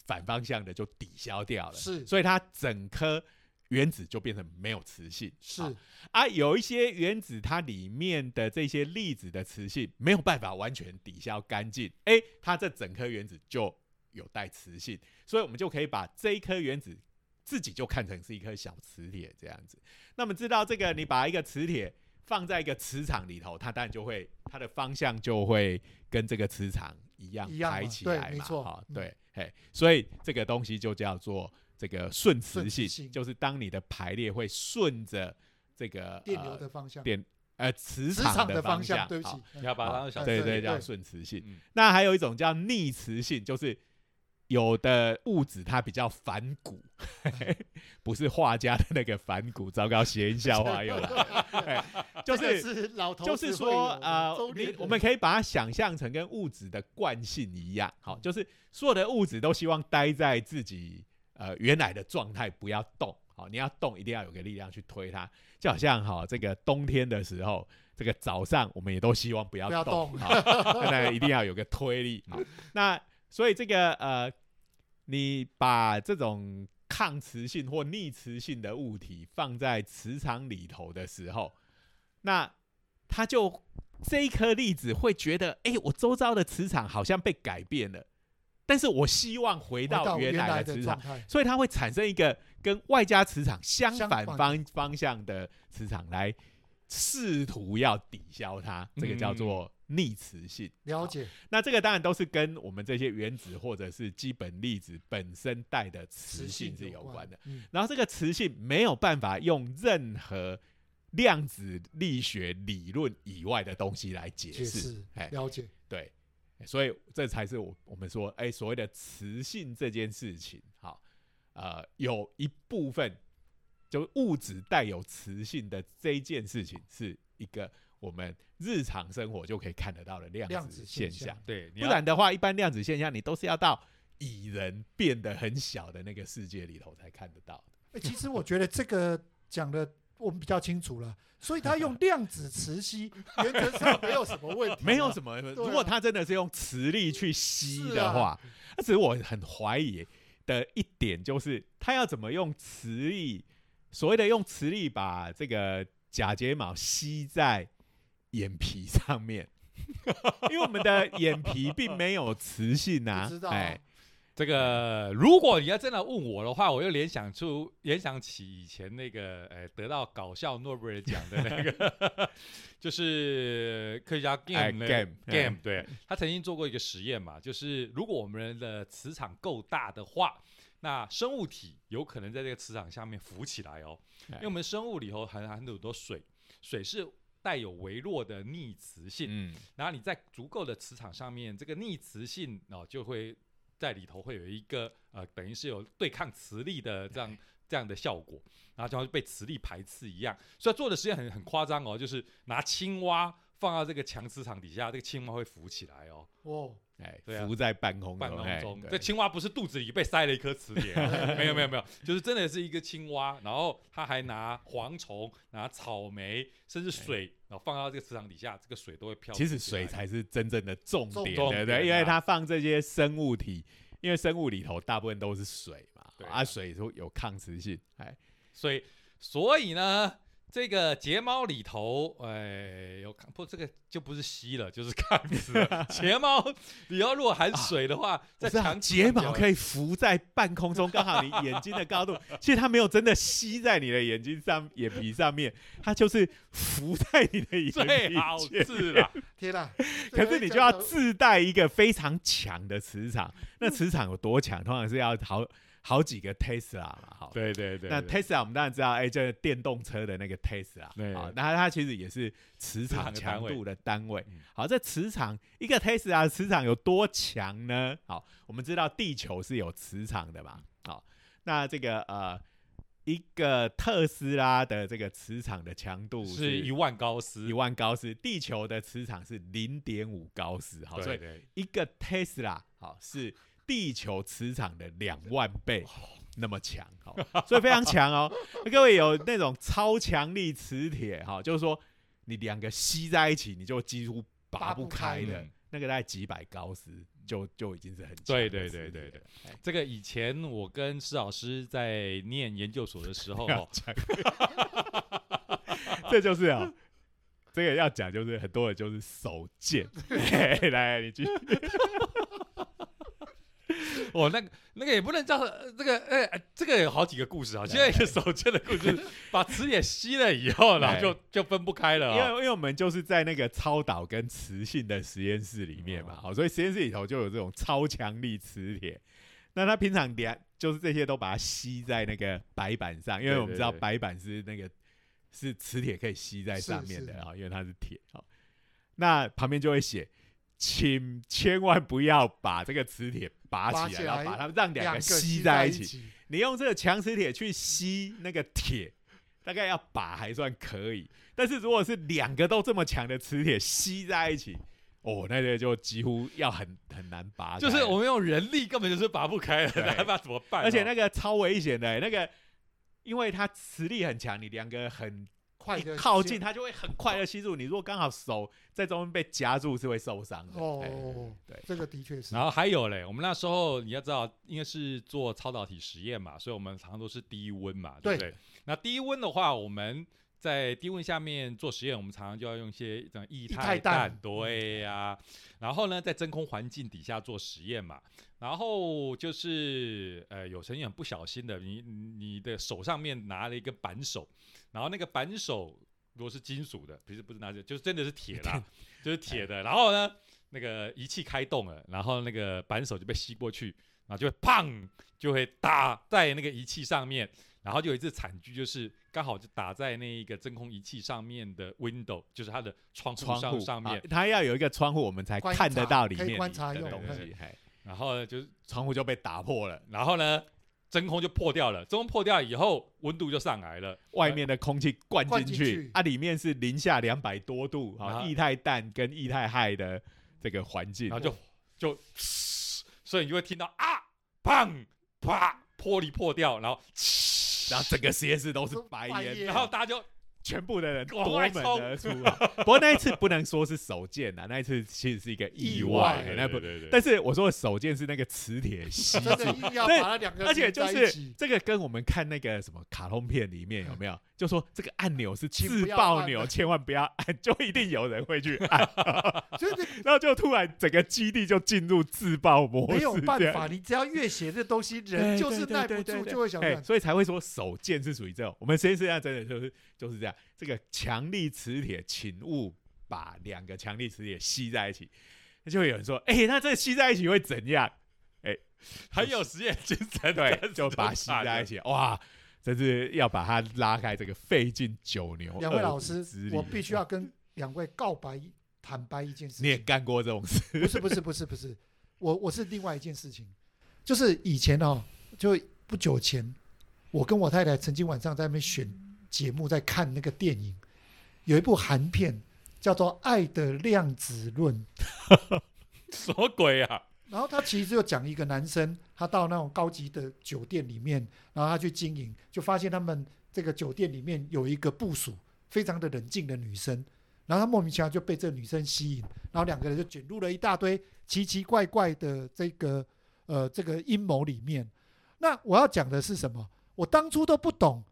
[SPEAKER 1] 反方向的就抵消掉了。
[SPEAKER 3] 是
[SPEAKER 1] 所以它整颗原子就变成没有磁性。
[SPEAKER 3] 是
[SPEAKER 1] 好啊，有一些原子它里面的这些粒子的磁性没有办法完全抵消干净，诶，它这整颗原子就有带磁性，所以我们就可以把这一颗原子自己就看成是一颗小磁铁这样子。那么知道这个，你把一个磁铁放在一个磁场里头，它当然就会它的方向就会跟这个磁场一样
[SPEAKER 3] 一样嘛
[SPEAKER 1] 排起来嘛，
[SPEAKER 3] 没错
[SPEAKER 1] 哈，
[SPEAKER 3] 嗯
[SPEAKER 1] 对，嘿，所以这个东西就叫做这个顺磁性，
[SPEAKER 3] 磁性
[SPEAKER 1] 就是当你的排列会顺着这个
[SPEAKER 3] 电流
[SPEAKER 1] 呃
[SPEAKER 3] 的方向，
[SPEAKER 1] 电呃磁
[SPEAKER 3] 磁场
[SPEAKER 1] 的
[SPEAKER 3] 方
[SPEAKER 1] 向，
[SPEAKER 3] 对不起
[SPEAKER 1] 好，
[SPEAKER 2] 你要把它当小
[SPEAKER 3] 对
[SPEAKER 1] 对对，叫
[SPEAKER 3] 对
[SPEAKER 1] 顺磁性。
[SPEAKER 2] 嗯
[SPEAKER 1] 那还有一种叫逆磁性，就是有的物质它比较反骨，不是画家的那个反骨，糟糕，谐音笑话又来 就是
[SPEAKER 3] 是老头
[SPEAKER 1] 就是说，呃你我们可以把它想象成跟物质的惯性一样，好，就是所有的物质都希望待在自己呃原来的状态，不要动。好，你要动，一定要有个力量去推它，就好像哈，这个冬天的时候，这个早上我们也都希望不要动，那一定要有个推力。好，那所以这个呃，你把这种抗磁性或逆磁性的物体放在磁场里头的时候，那它就这一颗粒子会觉得，哎、我周遭的磁场好像被改变了，但是我希望回
[SPEAKER 3] 回
[SPEAKER 1] 到原
[SPEAKER 3] 来
[SPEAKER 1] 来的磁场，所以它会产生一个跟外加磁场相反
[SPEAKER 3] 相反
[SPEAKER 1] 方方向的磁场来试图要抵消它，这个叫做逆磁性。
[SPEAKER 3] 了解，
[SPEAKER 1] 那这个当然都是跟我们这些原子或者是基本粒子本身带的磁性是有关的。，
[SPEAKER 3] 嗯，
[SPEAKER 1] 然后这个磁性没有办法用任何量子力学理论以外的东西来解释。
[SPEAKER 3] 解释
[SPEAKER 1] 哎，
[SPEAKER 3] 了解，
[SPEAKER 1] 对，所以这才是我我们说，哎，所谓的磁性这件事情，好，呃，有一部分就物质带有磁性的这一件事情，是一个我们日常生活就可以看得到的量
[SPEAKER 3] 量
[SPEAKER 1] 子
[SPEAKER 3] 子现
[SPEAKER 1] 现象。
[SPEAKER 2] 对，
[SPEAKER 1] 不然的话，一般量子现象你都是要到蚁人变得很小的那个世界里头才看得到的。
[SPEAKER 3] 哎，其实我觉得这个讲的我们比较清楚了，所以他用量子磁吸，原则上没有什么问题啊，
[SPEAKER 1] 没有什么，
[SPEAKER 3] 啊
[SPEAKER 1] 如果他真的是用磁力去吸的话，那只是我很怀疑的一点就是，他要怎么用磁力，所谓的用磁力把这个假睫毛吸在眼皮上面，因为我们的眼皮并没有磁性啊，
[SPEAKER 3] 不知道。啊
[SPEAKER 1] 哎，
[SPEAKER 2] 这个，如果你要真的问我的话，我又联想出联想起以前那个呃得到搞笑诺贝尔奖的那个，就是科学家 Game、
[SPEAKER 1] 哎、Game
[SPEAKER 2] Game，对他曾经做过一个实验嘛，就是如果我们人的磁场够大的话，那生物体有可能在这个磁场下面浮起来哦，因为我们生物里头含含很多水，水是带有微弱的逆磁性，
[SPEAKER 1] 嗯，
[SPEAKER 2] 然后你在足够的磁场上面，这个逆磁性哦就会在里头会有一个呃，等于是有对抗磁力的这样这样的效果，然后就好像被磁力排斥一样。所以做的实验很很夸张哦，就是拿青蛙放到这个强磁场底下，这个青蛙会浮起来哦，
[SPEAKER 3] 哦，
[SPEAKER 1] 哎，
[SPEAKER 2] 对啊。
[SPEAKER 1] 浮在半空
[SPEAKER 2] 半空中。
[SPEAKER 1] 对。
[SPEAKER 2] 这青蛙不是肚子里被塞了一颗磁铁，没有没有没有，就是真的是一个青蛙，然后他还拿蝗虫、拿草莓，甚至水，然后放到这个磁场底下，这个水都会飘。
[SPEAKER 1] 其实水才是真正的重点，
[SPEAKER 3] 重
[SPEAKER 1] 对不对？
[SPEAKER 2] 点啊
[SPEAKER 1] 因为它放这些生物体，因为生物里头大部分都是水嘛，
[SPEAKER 2] 对
[SPEAKER 1] 啊，水都有抗磁性，哎，
[SPEAKER 2] 所以所以呢，这个睫毛里头，哎，有看不这个就不是吸了，就是看死了。睫毛你要如果含水的话，
[SPEAKER 1] 啊
[SPEAKER 2] 强
[SPEAKER 1] 睫毛可
[SPEAKER 2] 以
[SPEAKER 1] 以浮在半空中，刚好你眼睛的高度，其实它没有真的吸在你的眼睛上、眼皮上面，它就是浮在你的眼
[SPEAKER 2] 最好是啦。
[SPEAKER 3] 天哪！
[SPEAKER 1] 可是你就要自带一个非常强的磁场，那磁场有多强？通常是要好好几个 Tesla 嘛，好。
[SPEAKER 2] 对对对，
[SPEAKER 1] 那
[SPEAKER 2] 对
[SPEAKER 1] Tesla 我们当然知道，哎、这电动车的那个 Tesla，
[SPEAKER 2] 对
[SPEAKER 1] 啊，那它其实也是磁
[SPEAKER 2] 场
[SPEAKER 1] 强度的单位
[SPEAKER 2] 嗯。
[SPEAKER 1] 好，这磁场一个 Tesla 的磁场有多强呢？好，我们知道地球是有磁场的嘛，好，那这个呃一个特斯拉的这个磁场的强度
[SPEAKER 2] 是一万高斯
[SPEAKER 1] 一，万高斯，地球的磁场是零点五高斯，好，所以一个 Tesla 好是地球磁场的两万倍那么强，好，所以非常强哦。各位有那种超强力磁铁，哈，就是说你两个吸在一起，你就几乎拔不
[SPEAKER 3] 开
[SPEAKER 1] 开的
[SPEAKER 2] 嗯，
[SPEAKER 1] 那个大概几百高斯就就已经是很强
[SPEAKER 2] 对对对对对。这个以前我跟施老师在念研究所的时候
[SPEAKER 1] 这就是啊。这个要讲就是很多人就是手贱，嘿来你继续。
[SPEAKER 2] 哦，那个那个也不能叫这个，哎，这个有好几个故事啊。现在一个手剑的故事，把磁铁吸了以后，然后就就分不开了。
[SPEAKER 1] 因为因为我们就是在那个超导跟磁性的实验室里面嘛，好，所以实验室里头就有这种超强力磁铁。那他平常连就是这些都把它吸在那个白板上，因为我们知道白板是那个是磁铁可以吸在上面的啊，因为它是铁。好，那旁边就会写。请千万不要把这个磁铁拔起来，然后把它让两个吸在一起。你用这个强磁铁去吸那个铁，大概要拔还算可以。但是如果是两个都这么强的磁铁吸在一起，哦，那个就几乎要很很难拔。
[SPEAKER 2] 就是我们用人力根本就是拔不开了，那怎么办。
[SPEAKER 1] 而且那个超危险的，那个因为它磁力很强，你两个很。
[SPEAKER 3] 快的
[SPEAKER 1] 靠近，它就会很快的吸住。你如果刚好手在中间被夹住，是会受伤的。
[SPEAKER 3] 哦，对，这个的确是。
[SPEAKER 2] 然后还有嘞，我们那时候你要知道，应该是做超导体实验嘛，所以我们常常都是低温嘛，对不对？那低温的话，我们在低温下面做实验，我们常常就要用一些这样液态氮，对呀。然后呢，在真空环境底下做实验嘛，然后就是呃，有曾经很不小心的，你你的手上面拿了一个扳手。然后那个扳手如果是金属的，不是不是拿着，就是真的是铁啦，就是铁的。然后呢，那个仪器开动了，然后那个扳手就被吸过去，然后就会砰，就会打在那个仪器上面。然后就有一次惨剧，就是刚好就打在那一个真空仪器上面的 window，就是它的窗户上上面。
[SPEAKER 1] 它要有一个窗户，我们才看得到里面
[SPEAKER 3] 观察用
[SPEAKER 1] 的东西。
[SPEAKER 2] 然后就是
[SPEAKER 1] 窗户就被打破了，
[SPEAKER 2] 然后呢？真空就破掉了，真空破掉以后，温度就上来了，
[SPEAKER 1] 外面的空气灌进去，啊，里面是零下两百多度，啊，液态氮跟液态氦的这个环境，
[SPEAKER 2] 然后就就，所以你就会听到啊，砰，啪，玻璃破掉，然后，
[SPEAKER 1] 然后整个实验室都是白烟，
[SPEAKER 2] 然后大家就。
[SPEAKER 1] 全部的人夺门而出，不过那一次不能说是手贱呐，那一次其实是一个意外。那不，但是我说的手贱是那个磁铁吸
[SPEAKER 3] 住，对，
[SPEAKER 1] 而且就是这个跟我们看那个什么卡通片里面有没有？就说这个按钮是自爆钮，千万不要按，就一定有人会去按，然后就突然整个基地就进入自爆模式。没
[SPEAKER 3] 有办法，你只要越写这东西，人就是耐不住，就会想。
[SPEAKER 1] 所以才会说手贱是属于这种。我们实验室上真的就是就是这样，这个强力磁铁，请勿把两个强力磁铁吸在一起。那就会有人说，哎，那这吸在一起会怎样？哎，
[SPEAKER 2] 很有实验精神，
[SPEAKER 1] 对，就把吸在一起，哇！这是要把它拉开，这个费尽九牛。
[SPEAKER 3] 两位老师，我必须要跟两位告白、坦白一件事。
[SPEAKER 1] 你也干过这种事？
[SPEAKER 3] 不是，不是，不是，不是。我我是另外一件事情，就是以前哦，就不久前，我跟我太太曾经晚上在那边选节目，在看那个电影，有一部韩片叫做《爱的量子论》，
[SPEAKER 2] 什么鬼啊？
[SPEAKER 3] 然后他其实就讲一个男生，他到那种高级的酒店里面，然后他去经营，就发现他们这个酒店里面有一个部署非常的冷静的女生，然后他莫名其妙就被这个女生吸引，然后两个人就卷入了一大堆奇奇怪怪的这个呃这个阴谋里面。那我要讲的是什么？我当初都不懂，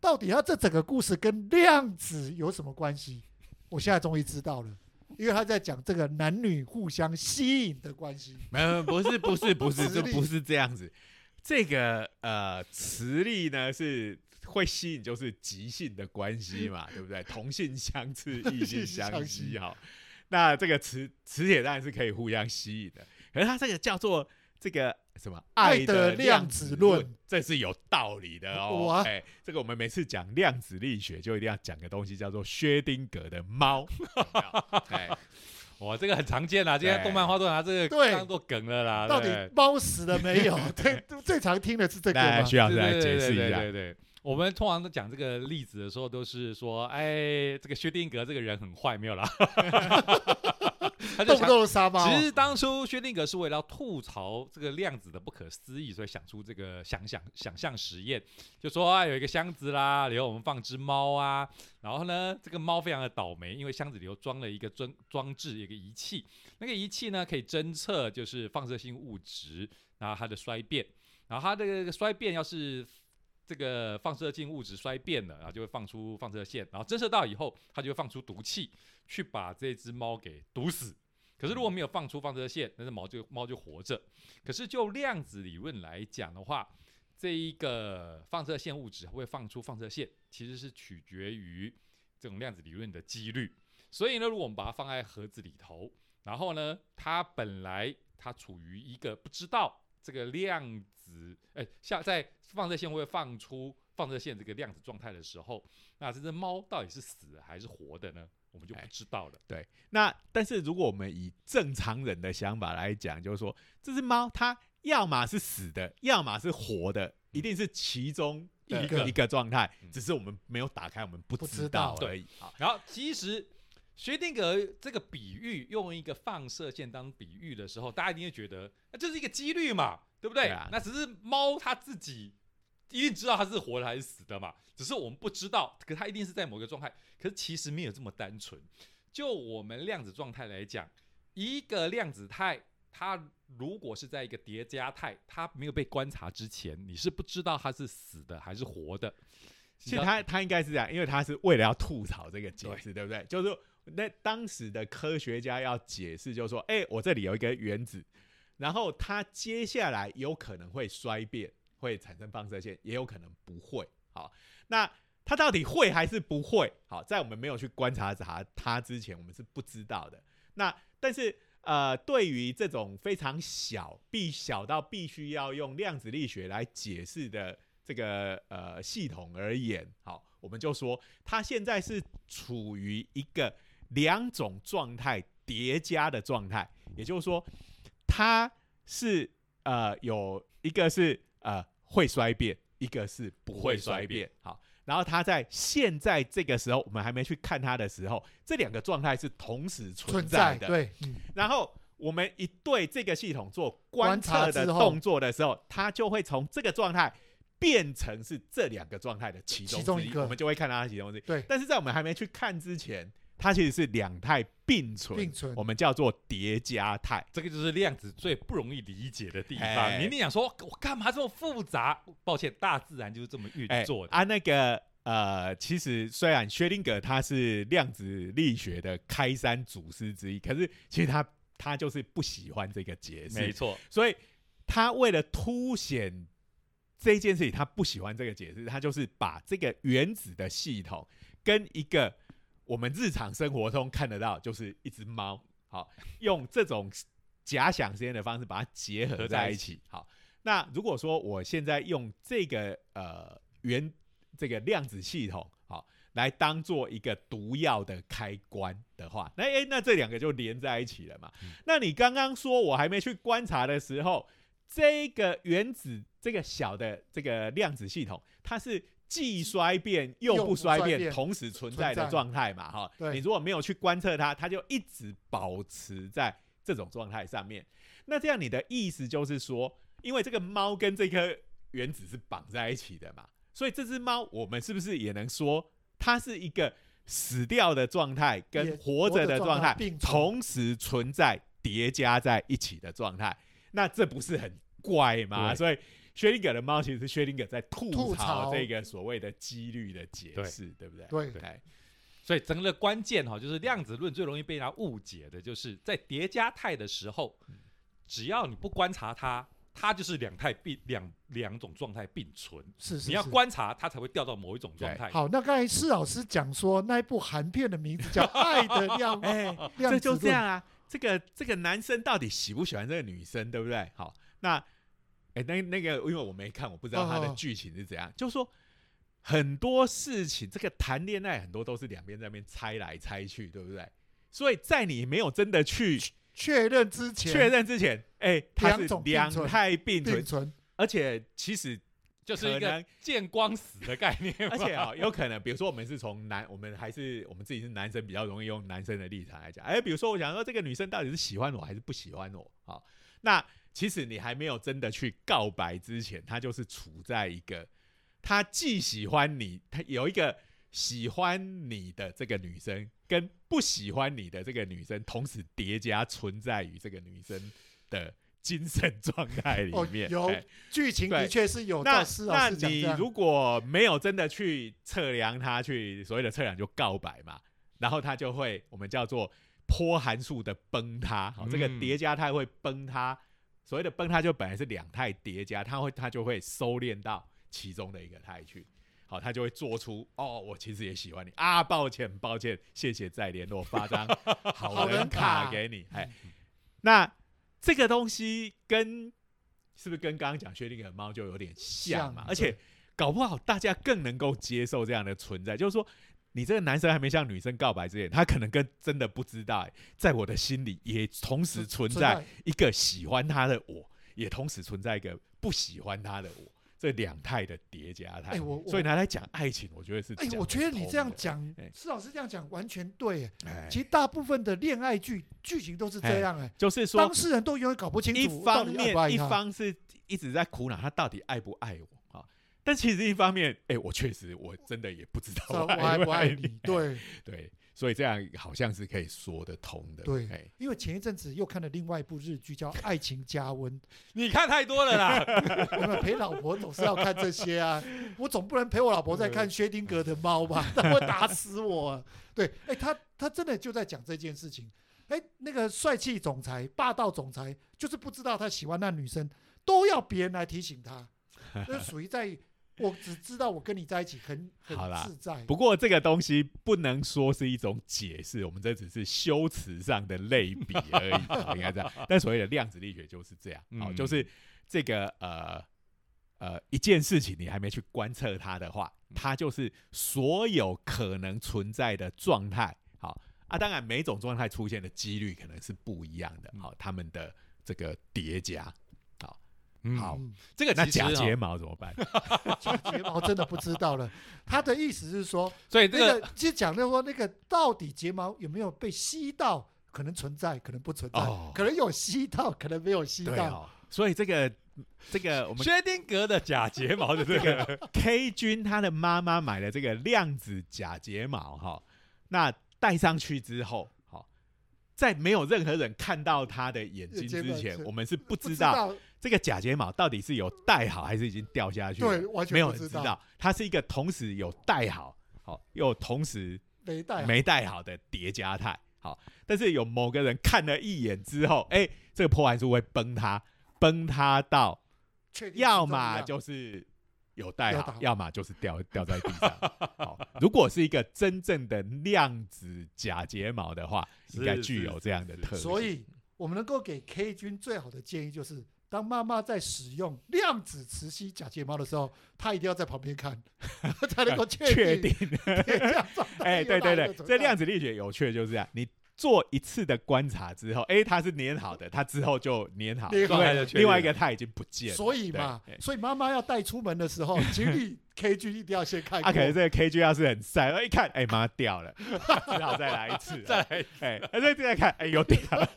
[SPEAKER 3] 到底他这整个故事跟量子有什么关系？我现在终于知道了。因为他在讲这个男女互相吸引的关系，
[SPEAKER 1] 没有，不是，不是，不是，这不是这样子。这个呃，磁力呢是会吸引，就是极性的关系嘛，对不对？同性相斥，异性相吸，哈。那这个磁磁铁当然是可以互相吸引的，可是它这个叫做这个。什么
[SPEAKER 3] 爱的
[SPEAKER 1] 量
[SPEAKER 3] 子论？
[SPEAKER 1] 这是有道理的哦。哎，这个我们每次讲量子力学，就一定要讲个东西，叫做薛丁格的猫。
[SPEAKER 2] 哎，哇，这个很常见啦，今天动漫画都拿这个当做梗了啦。
[SPEAKER 3] 到底猫死了没有？最最常听的是这个。
[SPEAKER 1] 需要再解释一下。
[SPEAKER 2] 对对，我们通常都讲这个例子的时候，都是说，哎，这个薛定格这个人很坏，没有啦。
[SPEAKER 3] 他动不动杀猫。
[SPEAKER 2] 其实当初薛定谔是为了吐槽这个量子的不可思议，所以想出这个想想想象实验，就说啊有一个箱子啦，里头我们放只猫啊，然后呢这个猫非常的倒霉，因为箱子里头装了一个装装置一个仪器，那个仪器呢可以侦测就是放射性物质，然后它的衰变，然后它的这个衰变要是这个放射性物质衰变了，然后就会放出放射线，然后侦测到以后，它就会放出毒气。去把这只猫给毒死，可是如果没有放出放射线，那只猫就猫就活着。可是就量子理论来讲的话，这一个放射线物质会放出放射线，其实是取决于这种量子理论的几率。所以呢，如果我们把它放在盒子里头，然后呢，它本来它处于一个不知道这个量子，哎，下在放射线会放出放射线这个量子状态的时候，那这只猫到底是死还是活的呢？我们就不知道了。
[SPEAKER 1] 对，那但是如果我们以正常人的想法来讲，就是说这只猫它要么是死的，要么是活的，一定是其中一个一个状态，只是我们没有打开，我们不知道而已。好，
[SPEAKER 2] 然后其实。薛定谔这个比喻用一个放射线当比喻的时候，大家一定会觉得，那就是一个几率嘛，对不对？那只是猫它自己一定知道它是活的还是死的嘛，只是我们不知道，可它一定是在某个状态。可是其实没有这么单纯。就我们量子状态来讲，一个量子态，它如果是在一个叠加态，它没有被观察之前，你是不知道它是死的还是活的。
[SPEAKER 1] 其实他他应该是这样，因为他是为了要吐槽这个解释，对不对？就是说。那当时的科学家要解释，就是说，哎，我这里有一个原子，然后它接下来有可能会衰变，会产生放射线，也有可能不会。好，那它到底会还是不会？好，在我们没有去观察它它之前，我们是不知道的。那但是呃，对于这种非常小，必小到必须要用量子力学来解释的这个呃系统而言，好，我们就说它现在是处于一个。两种状态叠加的状态，也就是说，它是呃有一个是呃会衰变，一个是不会衰变。好，然后它在现在这个时候，我们还没去看它的时候，这两个状态是同时存在的。
[SPEAKER 3] 对，
[SPEAKER 1] 然后我们一对这个系统做观测的动作的时候，它就会从这个状态变成是这两个状态的其中之一，我们就会看到它其中之一。
[SPEAKER 3] 对，
[SPEAKER 1] 但是在我们还没去看之前。它其实是两态并存，我们叫做叠加态。
[SPEAKER 2] 这个就是量子最不容易理解的地方。你你想说，我干嘛这么复杂？抱歉，大自然就是这么运作的。
[SPEAKER 1] 啊，那个呃，其实虽然薛定谔他是量子力学的开山祖师之一，可是其实他他就是不喜欢这个解释。
[SPEAKER 2] 没错，
[SPEAKER 1] 所以他为了凸显这件事情，他不喜欢这个解释，他就是把这个原子的系统跟一个。我们日常生活中看得到，就是一只猫。好，用这种假想实验的方式把它结合在一起。好，那如果说我现在用这个呃原这个量子系统，好，来当做一个毒药的开关的话，那诶，那这两个就连在一起了嘛？那你刚刚说我还没去观察的时候，这个原子这个小的这个量子系统，它是。既衰变又不衰变，同时存在的状态嘛，哈。你如果没有去观测它，它就一直保持在这种状态上面。那这样你的意思就是说，因为这个猫跟这颗原子是绑在一起的嘛，所以这只猫我们是不是也能说它是一个死掉的状态跟活着的状态同时存在叠加在一起的状态？那这不是很怪吗？所以。薛定谔的猫其实是薛定谔在吐槽这个所谓的几率的解释，对不对？
[SPEAKER 3] 对
[SPEAKER 1] 对。
[SPEAKER 2] 所以整个关键哈，就是量子论最容易被人家误解的，就是在叠加态的时候，只要你不观察它，它就是两态并两两种状态并存。
[SPEAKER 3] 是是。
[SPEAKER 2] 你要观察它，才会掉到某一种状态。
[SPEAKER 3] 好，那刚才施老师讲说，那一部韩片的名字叫《爱的量》，哎，
[SPEAKER 1] 这就这样啊。这个这个男生到底喜不喜欢这个女生，对不对？好，那。哎，那那个，因为我没看，我不知道它的剧情是怎样。就是说，很多事情，这个谈恋爱很多都是两边在那边猜来猜去，对不对？所以在你没有真的去
[SPEAKER 3] 确认之前，
[SPEAKER 1] 确认之前，哎，它是两态
[SPEAKER 3] 并
[SPEAKER 1] 存，而且其实
[SPEAKER 2] 就是一个见光死的概念。
[SPEAKER 1] 而且啊，有可能，比如说我们是从男，我们还是我们自己是男生，比较容易用男生的立场来讲。哎，比如说我想说，这个女生到底是喜欢我还是不喜欢我？好，那。其实你还没有真的去告白之前，他就是处在一个，他既喜欢你，他有一个喜欢你的这个女生，跟不喜欢你的这个女生同时叠加存在于这个女生的精神状态里面。
[SPEAKER 3] 有剧情的确是有。那
[SPEAKER 1] 那你如果没有真的去测量他，去所谓的测量就告白嘛，然后他就会我们叫做波函数的崩塌，好，这个
[SPEAKER 2] 嗯
[SPEAKER 1] 叠加它会崩塌。所谓的崩塌，就本来是两态叠加，它会它就会收敛到其中的一个态去。好，它就会做出哦，我其实也喜欢你啊，抱歉抱歉，谢谢再联络，发张好
[SPEAKER 3] 好人
[SPEAKER 1] 人卡
[SPEAKER 3] 卡
[SPEAKER 1] 给你。哎，那这个东西跟是不是跟刚刚讲薛定谔猫就有点像嘛？
[SPEAKER 3] 像
[SPEAKER 1] 而且搞不好大家更能够接受这样的存在，就是说。你这个男生还没向女生告白之前，他可能跟真的不知道、哎在我的心里也同时存在一个喜欢他的我，也同时存在一个不喜欢他的我，这两态的叠加态。
[SPEAKER 3] 哎我我
[SPEAKER 1] 所以拿来讲爱情，我觉得是
[SPEAKER 3] 哎，我觉得你这样，讲
[SPEAKER 1] 哎，
[SPEAKER 3] 施老师这样讲完全对。哎
[SPEAKER 1] 哎。
[SPEAKER 3] 其实大部分的恋爱剧剧情都是这样，哎，
[SPEAKER 1] 就是说
[SPEAKER 3] 当事人都永远搞不清楚
[SPEAKER 1] 一方面一方是一直在苦恼他到底爱不爱我。啊，但其实一方面，哎、我确实我真的也不知道
[SPEAKER 3] 我
[SPEAKER 1] 爱
[SPEAKER 3] 爱不爱
[SPEAKER 1] 你
[SPEAKER 3] 你？，对
[SPEAKER 1] 对，所以这样好像是可以说得通的。
[SPEAKER 3] 对
[SPEAKER 1] 哎，
[SPEAKER 3] 因为前一阵子又看了另外一部日剧叫《爱情加温》，
[SPEAKER 2] 你看太多了啦。
[SPEAKER 3] 我们陪老婆总是要看这些啊？我总不能陪我老婆在看薛定谔的猫吧？他会打死我、啊。对，哎，他他真的就在讲这件事情。哎，那个帅气总裁、霸道总裁，就是不知道他喜欢那女生，都要别人来提醒他，就属于在我只知道我跟你在一起很很自在。
[SPEAKER 1] 不过这个东西不能说是一种解释，我们这只是修辞上的类比而已，应该这样。但所谓的量子力学就是这样，好、
[SPEAKER 2] 嗯
[SPEAKER 1] 就是这个呃呃一件事情你还没去观测它的话，它就是所有可能存在的状态，好啊，当然每种状态出现的几率可能是不一样的，好，他们的这个叠加，好，
[SPEAKER 2] 这个
[SPEAKER 1] 假睫毛怎么办？
[SPEAKER 3] 假睫毛真的不知道了。他的意思是说，
[SPEAKER 2] 所以这个
[SPEAKER 3] 那个其实讲的说，那个到底睫毛有没有被吸到？可能存在，可能不存在，
[SPEAKER 1] 哦
[SPEAKER 3] 可能有吸到，可能没有吸到。
[SPEAKER 1] 哦，所以这个这个我们
[SPEAKER 2] 薛定格的假睫毛的这个
[SPEAKER 1] K 君他的妈妈买了这个量子假睫毛哈，那戴上去之后，好，在没有任何人看到他的眼睛之前，我们是不
[SPEAKER 3] 不
[SPEAKER 1] 知道
[SPEAKER 3] 道，
[SPEAKER 1] 这个假睫毛到底是有戴好还是已经掉下去了。
[SPEAKER 3] 对，完全
[SPEAKER 1] 没有人知道，它是一个同时有戴好，好又同时
[SPEAKER 3] 没带好，
[SPEAKER 1] 没戴好的叠加态。好，但是有某个人看了一眼之后，哎、这个破函数会崩塌，崩塌到要么就是有戴好要么就是掉掉在地上。好，如果是一个真正的量子假睫毛的话，应该具有这样的特性。
[SPEAKER 3] 所以我们能够给 K 君最好的建议就是，当妈妈在使用量子磁吸假睫毛的时候，她一定要在旁边看，才能够确
[SPEAKER 1] 确
[SPEAKER 3] 定。
[SPEAKER 1] 定，
[SPEAKER 3] 这样状态
[SPEAKER 1] 哎，
[SPEAKER 3] 有
[SPEAKER 1] 对对对，这量子力学有趣的就是这样，你做一次的观察之后，哎，它是粘好的，它之后就粘好了，另外一个它已经不见了。
[SPEAKER 3] 所以嘛，所以妈妈要带出门的时候，请你 KG 一定要先看过。
[SPEAKER 1] 啊，可能这个 KG 要是很晒，然后一看，哎妈掉了，只好再来一次，
[SPEAKER 2] 再来
[SPEAKER 1] 哎，再再看，哎又掉了，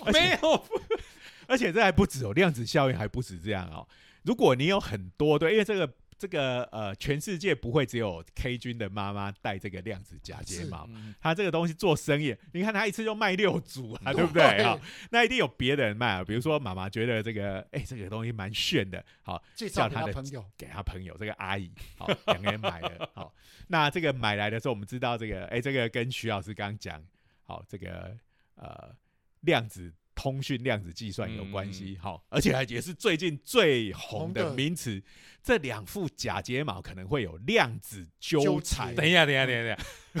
[SPEAKER 2] 没有
[SPEAKER 1] 而且这还不止哦，量子效应还不止这样哦。如果你有很多对，因为这个这个呃，全世界不会只有 K 君的妈妈戴这个量子假睫毛，
[SPEAKER 2] 嗯
[SPEAKER 1] 他这个东西做生意，你看他一次就卖六组啊，对不对？
[SPEAKER 3] 对
[SPEAKER 1] 好，那一定有别的人卖啊，比如说妈妈觉得这个哎这个东西蛮炫的，好叫他的
[SPEAKER 3] 朋友，
[SPEAKER 1] 给他朋友这个阿姨，好两个人买了，好那这个买来的时候，我们知道这个哎这个跟徐老师刚刚讲，好这个呃量子。通讯量子计算有关系，好、而且还也是最近最红的名词。这两副假睫毛可能会有量子纠
[SPEAKER 3] 纠
[SPEAKER 1] 缠，
[SPEAKER 2] 等一下，等一下，等一下，等一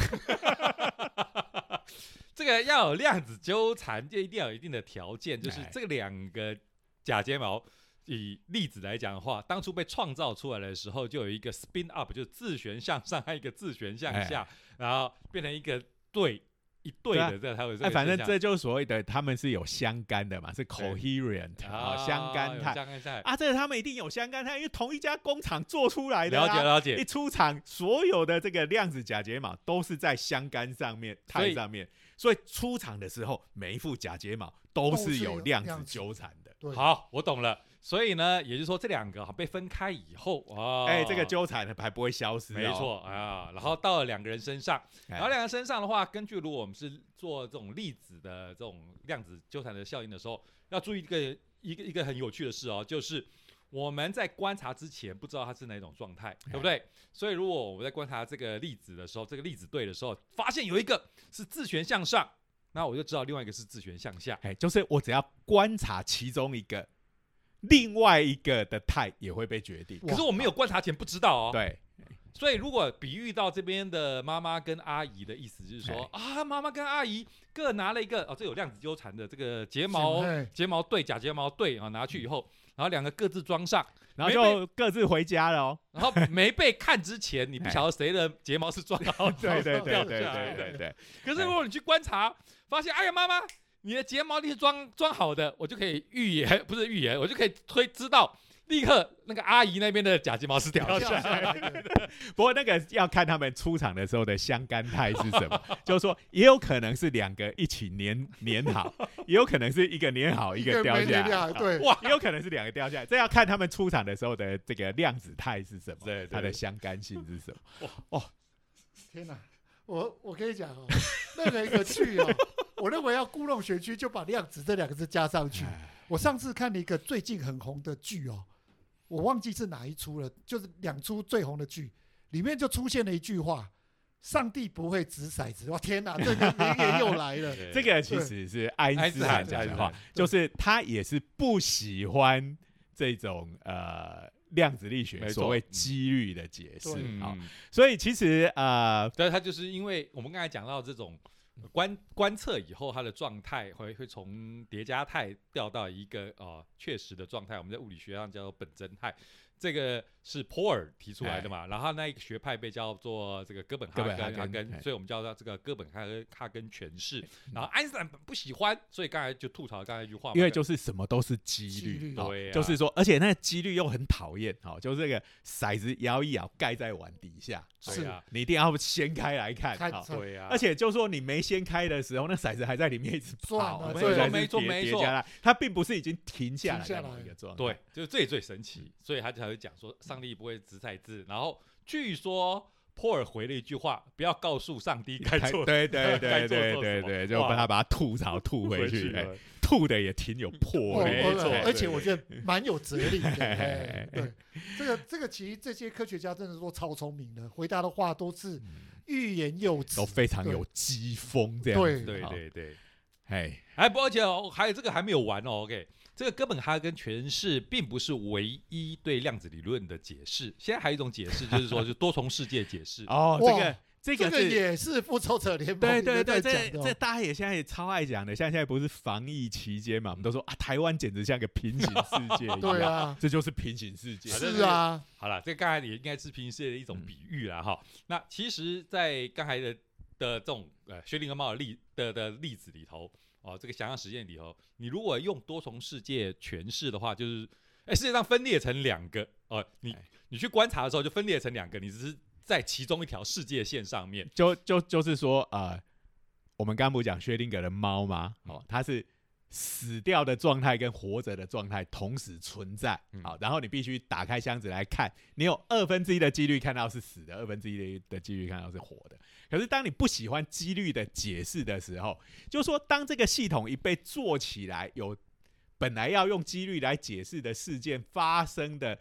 [SPEAKER 2] 下。这个要有量子纠缠，就一定要有一定的条件，就是
[SPEAKER 1] 哎
[SPEAKER 2] 这两个假睫毛，以粒子来讲的话，当初被创造出来的时候，就有一个 spin up，就是自旋向上，还有一个自旋向下，然后变成一个对一对的，这个才有这
[SPEAKER 1] 哎，反正这就是所谓的他们是有相干的嘛，是 coherent 啊，相干态
[SPEAKER 2] 相干态。
[SPEAKER 1] 啊，这个他们一定有相干态，因为同一家工厂做出来的、
[SPEAKER 2] 了解
[SPEAKER 1] 啊。
[SPEAKER 2] 了解
[SPEAKER 1] 一，出厂，所有的这个量子假睫毛都是在相干上面、
[SPEAKER 2] 所以
[SPEAKER 1] 态上面，所以出厂的时候，每一副假睫毛都
[SPEAKER 3] 都是
[SPEAKER 1] 是有
[SPEAKER 3] 有
[SPEAKER 1] 量子纠缠的。
[SPEAKER 3] 对，
[SPEAKER 2] 好，我懂了。所以呢，也就是说这两个哈被分开以后啊，
[SPEAKER 1] 哎、这个纠缠还不会消失、哦，
[SPEAKER 2] 没错啊。然后到了两个人身上，
[SPEAKER 1] 哎。
[SPEAKER 2] 然后两个人身上的话，根据如果我们是做这种粒子的这种量子纠缠的效应的时候，要注意一个一个一个很有趣的事哦，就是我们在观察之前不知道它是哪种状态，对不对？所以如果我们在观察这个粒子的时候，这个粒子对的时候，发现有一个是自旋向上，那我就知道另外一个是自旋向下。
[SPEAKER 1] 哎，就是我只要观察其中一个，另外一个的态也会被决定。
[SPEAKER 2] 可是我没有观察前不知道哦。
[SPEAKER 1] 对。
[SPEAKER 2] 所以，如果比喻到这边的妈妈跟阿姨的意思，就是说啊，妈妈跟阿姨各拿了一个哦，这有量子纠缠的这个睫毛睫毛对假睫毛对啊，拿去以后，然后两个各自装上，
[SPEAKER 1] 然后就各自回家了哦。
[SPEAKER 2] 然后没被看之前，你不晓得谁的睫毛是装好，
[SPEAKER 1] 对对 对对对对对。
[SPEAKER 2] 可是如果你去观察，发现哎呀，妈妈你的睫毛你是装装好的，我就可以预言，不是预言，我就可以推知道。立刻，那个阿姨那边的假睫毛是掉下来。
[SPEAKER 1] 不过那个要看他们出场的时候的相干态是什么，就是说也有可能是两个一起粘粘好，也有可能是一个粘好一个掉下来。
[SPEAKER 3] 对，
[SPEAKER 1] 哇，也有可能是两个掉下来。这要看他们出场的时候的这个量子态是什么，
[SPEAKER 2] 对，
[SPEAKER 1] 它的相干性是什么。
[SPEAKER 3] 哇哦，天哪！我我跟你讲哦，任何一个剧哦，我认为要故弄玄虚，就把量子这两个字加上去。我上次看了一个最近很红的剧哦。我忘记是哪一出了，就是两出最红的剧，里面就出现了一句话：“上帝不会掷骰子。”哇，天哪，这个名言又来了。
[SPEAKER 1] 这个其实是爱因斯坦讲的话，就是他也是不喜欢这种呃量子力学所谓几率的解释啊。所以其实呃，
[SPEAKER 2] 但他就是因为我们刚才讲到这种。观观测以后，它的状态会会从叠加态掉到一个呃确实的状态，我们在物理学上叫做本真态。这个是波尔提出来的嘛？然后那一个学派被叫做这个哥本哈根，所以我们叫它这个哥本哈根哈根诠释。然后爱因斯坦不喜欢，所以刚才就吐槽刚才一句话，
[SPEAKER 1] 因为就是什么都是几率，对，就是说，而且那个几率又很讨厌，好，就是这个骰子摇一摇盖在碗底下，
[SPEAKER 2] 是啊，
[SPEAKER 1] 你一定要掀开来看，
[SPEAKER 2] 对啊，
[SPEAKER 1] 而且就说你没掀开的时候，那骰子还在里面一直转，
[SPEAKER 2] 没错没错没错，
[SPEAKER 1] 它并不是已经停下来的一个状态，
[SPEAKER 2] 对，就是这最神奇，所以它才会讲说上帝。不会掷骰子，然后据说波尔回了一句话：“不要告诉上帝该做，
[SPEAKER 1] 对对 对对对对，就把他把他吐槽吐回去，吐的也挺有魄力，
[SPEAKER 3] 而且我觉得蛮有哲理的。对，这个这个其实这些科学家真的都超聪明的，回答的话都是欲言又止，
[SPEAKER 1] 都非常有机锋，这样
[SPEAKER 2] 对。对对对，哎哎，不，而且还有这个还没有完哦，OK。这个哥本哈根诠释并不是唯一对量子理论的解释，现在还有一种解释，就是说，是多重世界解释。
[SPEAKER 1] 哦，这个这
[SPEAKER 3] 个也是复仇者联盟
[SPEAKER 1] 对对对，这这大家也现在也超爱讲的。像现在不是防疫期间嘛，我们都说啊，台湾简直像个平行世界。
[SPEAKER 3] 对啊，
[SPEAKER 1] 这就是平行世界。
[SPEAKER 3] 是啊，
[SPEAKER 2] 好了，这刚才也应该是平行世界的一种比喻了哈。那其实，在刚才的的这种呃薛定谔猫的例的的例子里头。哦，这个想象实验里头，你如果用多重世界诠释的话，就是，哎，世界上分裂成两个，哦，你你去观察的时候就分裂成两个，你只是在其中一条世界线上面，
[SPEAKER 1] 就就就是说，呃，我们刚不讲薛定谔的猫吗？哦，它是。死掉的状态跟活着的状态同时存在，好，然后你必须打开箱子来看，你有二分之一的几率看到是死的，二分之一的的几率看到是活的。可是当你不喜欢几率的解释的时候，就是说，当这个系统一被做起来，有本来要用几率来解释的事件发生的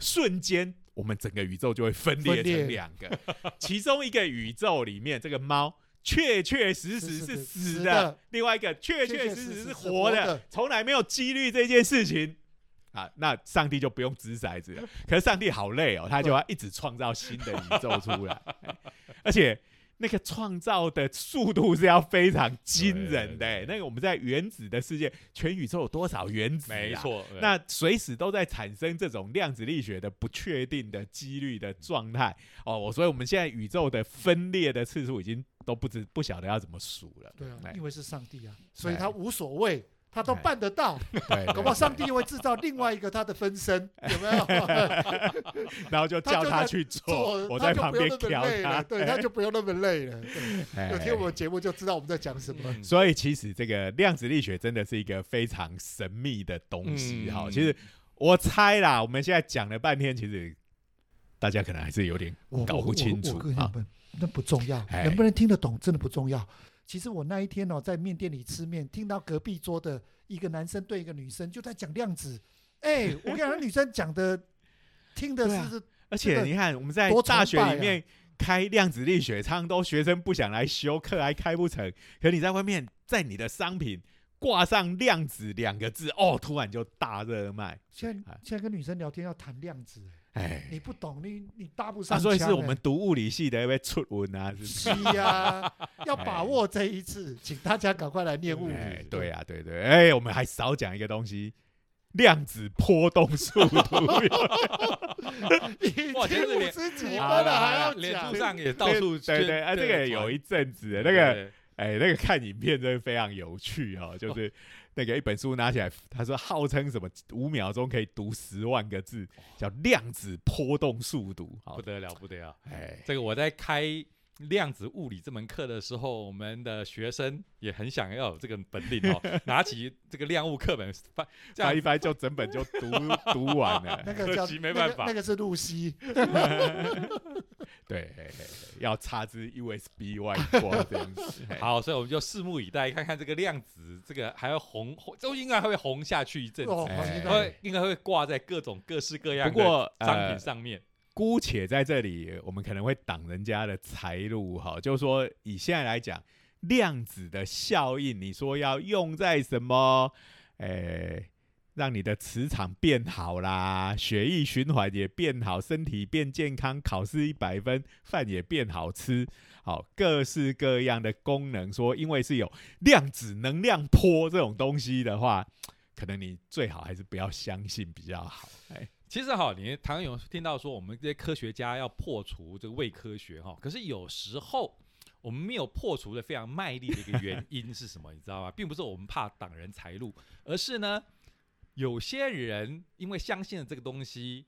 [SPEAKER 1] 瞬间，我们整个宇宙就会分裂成两个，其中一个宇宙里面这个猫。确确实实是死的，另外一个确确实实是活的，从来没有几率这件事情啊，那上帝就不用掷骰子了。可是上帝好累哦，他就要一直创造新的宇宙出来，而且。那个创造的速度是要非常惊人的，那个我们在原子的世界，全宇宙有多少原子？
[SPEAKER 2] 没错，
[SPEAKER 1] 那随时都在产生这种量子力学的不确定的几率的状态哦。我所以我们现在宇宙的分裂的次数已经都不知不晓得要怎么数了。
[SPEAKER 3] 对啊，因为是上帝啊，所以他无所谓。他都办得到，
[SPEAKER 1] 对，
[SPEAKER 3] 搞不好上帝会制造另外一个他的分身，有没有？
[SPEAKER 1] 然后就叫他去做，我在旁边调他，
[SPEAKER 3] 对，他就不用那么累了。有听我们节目就知道我们在讲什么。
[SPEAKER 1] 所以其实这个量子力学真的是一个非常神秘的东西哈。其实我猜啦，我们现在讲了半天，其实大家可能还是有点搞不清楚啊。
[SPEAKER 3] 那不重要，能不能听得懂真的不重要。其实我那一天哦，在面店里吃面，听到隔壁桌的一个男生对一个女生就在讲量子，哎，我跟你讲，女生讲的听的是
[SPEAKER 1] 而且你看我们在大学里面开量子力学，常常都学生不想来修课，还开不成。可你在外面，在你的商品挂上量子两个字，哦，突然就大热卖。
[SPEAKER 3] 现在
[SPEAKER 1] 哎
[SPEAKER 3] 现在跟女生聊天要谈量子，
[SPEAKER 1] 哎，
[SPEAKER 3] 你不懂，你你搭不
[SPEAKER 1] 啊，
[SPEAKER 3] 上腔。
[SPEAKER 1] 所以是我
[SPEAKER 3] 哎
[SPEAKER 1] 们读物理系的要出文啊？是不是
[SPEAKER 3] 是呀，要把握这一次，请大家赶快来念物
[SPEAKER 1] 哎
[SPEAKER 3] 理。，
[SPEAKER 1] 对呀、对对，哎，我们还少讲一个东西，量子波动速度。
[SPEAKER 3] 已
[SPEAKER 2] 哇真是
[SPEAKER 3] 几分
[SPEAKER 1] 了
[SPEAKER 3] 了，还要
[SPEAKER 2] 脸书。上也到处
[SPEAKER 1] 对对，啊，这个有一阵子的那个，哎，那个看影片真的非常有趣哦，就是那个一本书拿起来，他说号称什么五秒钟可以读十万个字，叫量子波动速读。好
[SPEAKER 2] 不，得了不得了。
[SPEAKER 1] 哎，
[SPEAKER 2] 这个我在开量子物理这门课的时候，我们的学生也很想要有这个本领哦，拿起这个量物课本翻，这样
[SPEAKER 1] 翻一翻就整本就读读完了。
[SPEAKER 3] 那个叫
[SPEAKER 2] 没
[SPEAKER 3] 那个
[SPEAKER 2] 办法
[SPEAKER 3] 那个是露西，
[SPEAKER 1] 对，要插支 USB 外挂这样子。哎
[SPEAKER 2] 好，所以我们就拭目以待，看看这个量子这个还要红，红都应该会红下去一阵子，会应该会挂在各种各式各样的
[SPEAKER 1] 不过
[SPEAKER 2] 商
[SPEAKER 1] 呃
[SPEAKER 2] 品上面。
[SPEAKER 1] 姑且在这里，我们可能会挡人家的财路哈，就是说以现在来讲，量子的效应，你说要用在什么？诶、让你的磁场变好啦，血液循环也变好，身体变健康，考试一百分，饭也变好吃，好，各式各样的功能。说因为是有量子能量波这种东西的话，可能你最好还是不要相信比较好。哎，
[SPEAKER 2] 其实哈，你常有听到说我们这些科学家要破除这个伪科学哈，可是有时候我们没有破除的非常卖力的一个原因是什么？你知道吗？并不是我们怕挡人财路，而是呢，有些人因为相信了这个东西，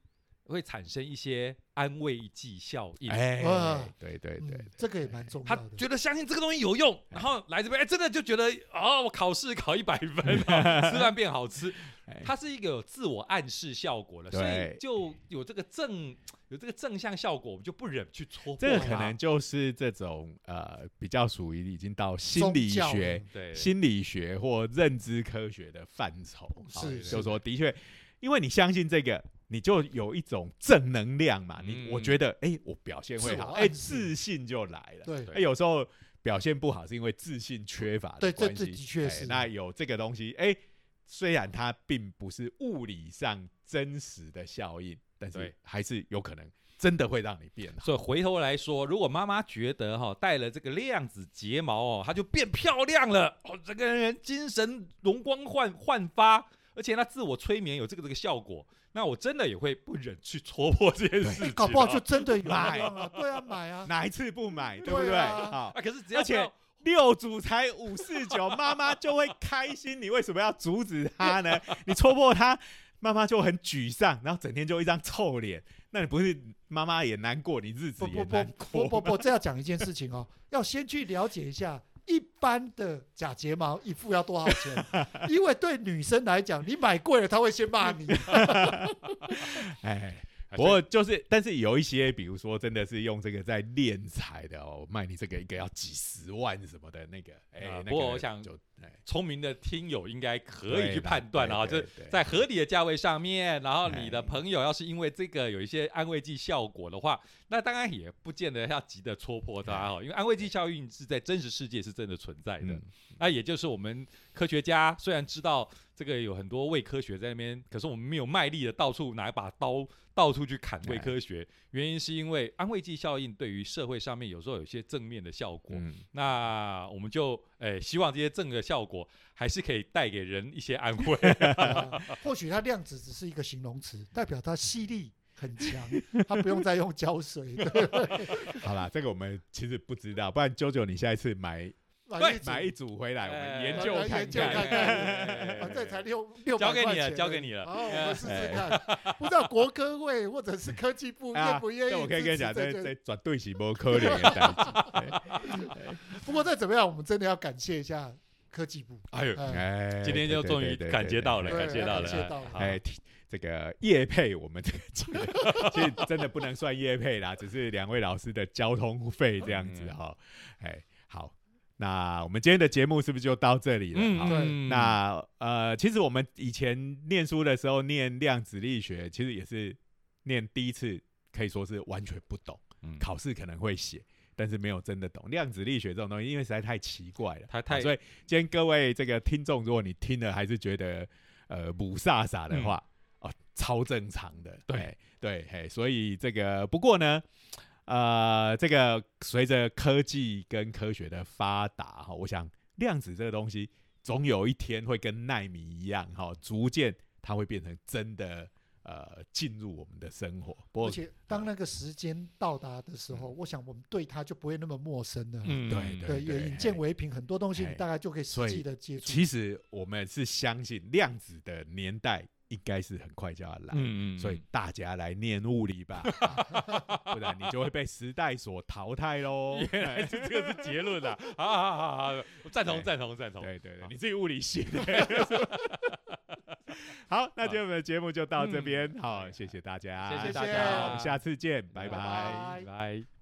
[SPEAKER 2] 会产生一些安慰剂效应。
[SPEAKER 1] 哎
[SPEAKER 3] 哇，
[SPEAKER 1] 对对对
[SPEAKER 3] 嗯，这个也蛮重
[SPEAKER 2] 他
[SPEAKER 3] 要的。
[SPEAKER 2] 觉得相信这个东西有用，然后来这边，哎，真的就觉得哦，我考试考一百分、哦，吃饭变好吃，
[SPEAKER 1] 哎。
[SPEAKER 2] 它是一个有自我暗示效果了，所以就有这个正有这个正向效果，我们就不忍去戳破
[SPEAKER 1] 这个可能就是这种呃，比较属于已经到心理学、
[SPEAKER 2] 对。
[SPEAKER 1] 心理学或认知科学的范畴。
[SPEAKER 3] 是。
[SPEAKER 1] 就是说，的确，因为你相信这个，你就有一种正能量嘛。你
[SPEAKER 2] 嗯
[SPEAKER 1] 我觉得，哎，我表现会好，哎，自信就来了。
[SPEAKER 3] 对
[SPEAKER 1] 哎，有时候表现不好是因为自信缺乏的关系。
[SPEAKER 3] 这的确
[SPEAKER 1] 那有这个东西，哎，虽然它并不是物理上真实的效应，但是
[SPEAKER 2] 对
[SPEAKER 1] 还是有可能真的会让你变好。
[SPEAKER 2] 所以回头来说，如果妈妈觉得哈、戴了这个量子睫毛哦，她就变漂亮了哦，整个人精神容光焕焕发，而且他自我催眠有这个这个效果，那我真的也会不忍去戳破这件事情、
[SPEAKER 3] 哎搞不好就真的
[SPEAKER 1] 买
[SPEAKER 3] 用啊！对啊，买啊！
[SPEAKER 1] 哪一次不买，对不对？
[SPEAKER 3] 对啊
[SPEAKER 2] 可是只要
[SPEAKER 1] 而且六组才五四九，妈妈就会开心。你为什么要阻止她呢？你戳破她，妈妈就很沮丧，然后整天就一张臭脸。那你不是妈妈也难过，你日子
[SPEAKER 3] 不不不
[SPEAKER 1] 也难过。
[SPEAKER 3] 不不不，这要讲一件事情哦，要先去了解一下一般的假睫毛一副要多少钱，因为对女生来讲，你买贵了，她会先骂你。
[SPEAKER 1] 哎，不过就是，但是有一些，比如说真的是用这个在敛财的哦，卖你这个一个要几十万什么的那个，哎，
[SPEAKER 2] 啊
[SPEAKER 1] 那个
[SPEAKER 2] 不过我想聪明的听友应该可以去判断啊，就
[SPEAKER 1] 对对对。
[SPEAKER 2] 在合理的价位上面，然后你的
[SPEAKER 1] 哎。
[SPEAKER 2] 朋友要是因为这个有一些安慰剂效果的话，那当然也不见得要急着戳破它哦，因为安慰剂效应是在真实世界是真的存在的。
[SPEAKER 1] 嗯
[SPEAKER 2] 那也就是我们科学家虽然知道这个有很多伪科学在那边，可是我们没有卖力的到处拿一把刀到处去砍伪科学，原因是因为安慰剂效应对于社会上面有时候有些正面的效果。
[SPEAKER 1] 嗯，
[SPEAKER 2] 那我们就诶、希望这些正的效果还是可以带给人一些安慰。
[SPEAKER 3] 啊 或许它量子只是一个形容词，代表它吸力很强，它不用再用胶水。对
[SPEAKER 1] 好啦，这个我们其实不知道，不然九九你下一次买
[SPEAKER 3] 买一组
[SPEAKER 1] 买一组回来，我们
[SPEAKER 2] 哎
[SPEAKER 1] 研究
[SPEAKER 3] 来
[SPEAKER 1] 看
[SPEAKER 3] 研究看反正才六六
[SPEAKER 2] 交给你了
[SPEAKER 3] 百块钱
[SPEAKER 2] 交给你了
[SPEAKER 3] 好，我们试试
[SPEAKER 1] 哎
[SPEAKER 3] 看。不知道国科会或者是科技部 愿不愿意？
[SPEAKER 1] 这我可以跟你讲，这
[SPEAKER 3] 这
[SPEAKER 1] 这绝对是不可能的代志。
[SPEAKER 3] 不过再怎么样，我们真的要感谢一下科技部。
[SPEAKER 2] 哎呦，
[SPEAKER 3] 哎，
[SPEAKER 1] 哎，
[SPEAKER 2] 今天就终于感觉到了，感谢到了，
[SPEAKER 3] 感谢到了
[SPEAKER 1] 哎，这个业配我们这个其实真的不能算业配啦，只是两位老师的交通费这样子
[SPEAKER 2] 嗯
[SPEAKER 1] 哈。哎，好，那我们今天的节目是不是就到这里了？好
[SPEAKER 3] 对
[SPEAKER 1] 那呃，其实我们以前念书的时候念量子力学，其实也是念第一次，可以说是完全不懂，
[SPEAKER 2] 嗯
[SPEAKER 1] 考试可能会写，但是没有真的懂量子力学这种东西，因为实在太奇怪了。
[SPEAKER 2] 太太
[SPEAKER 1] 好所以今天各位这个听众，如果你听了还是觉得呃不飒飒的话，哦，超正常的。
[SPEAKER 2] 对
[SPEAKER 1] 对，嘿，所以这个不过呢。呃，这个随着科技跟科学的发达哈，我想量子这个东西总有一天会跟纳米一样哈，逐渐它会变成真的呃进入我们的生活。不过
[SPEAKER 3] 而且当那个时间到达的时候，我想我们对它就不会那么陌生了。
[SPEAKER 2] 嗯
[SPEAKER 1] 对
[SPEAKER 3] 对，也引荐
[SPEAKER 1] 嘿
[SPEAKER 3] 为凭，很多东西你大概就可以实际的接触。
[SPEAKER 1] 其实我们是相信量子的年代应该是很快就要来。
[SPEAKER 2] 嗯
[SPEAKER 1] 所以大家来念物理吧，不然你就会被时代所淘汰喽。
[SPEAKER 2] 原来是这个是结论啊！好好好好，我赞同
[SPEAKER 1] 对
[SPEAKER 2] 赞同赞同。
[SPEAKER 1] 对对对，你自己物理系的。好，那今天我们的节目就到这边，好，谢谢大家，
[SPEAKER 2] 谢谢
[SPEAKER 3] 大家
[SPEAKER 1] 我们下次见，拜
[SPEAKER 3] 拜
[SPEAKER 1] 拜
[SPEAKER 3] 拜
[SPEAKER 2] 拜。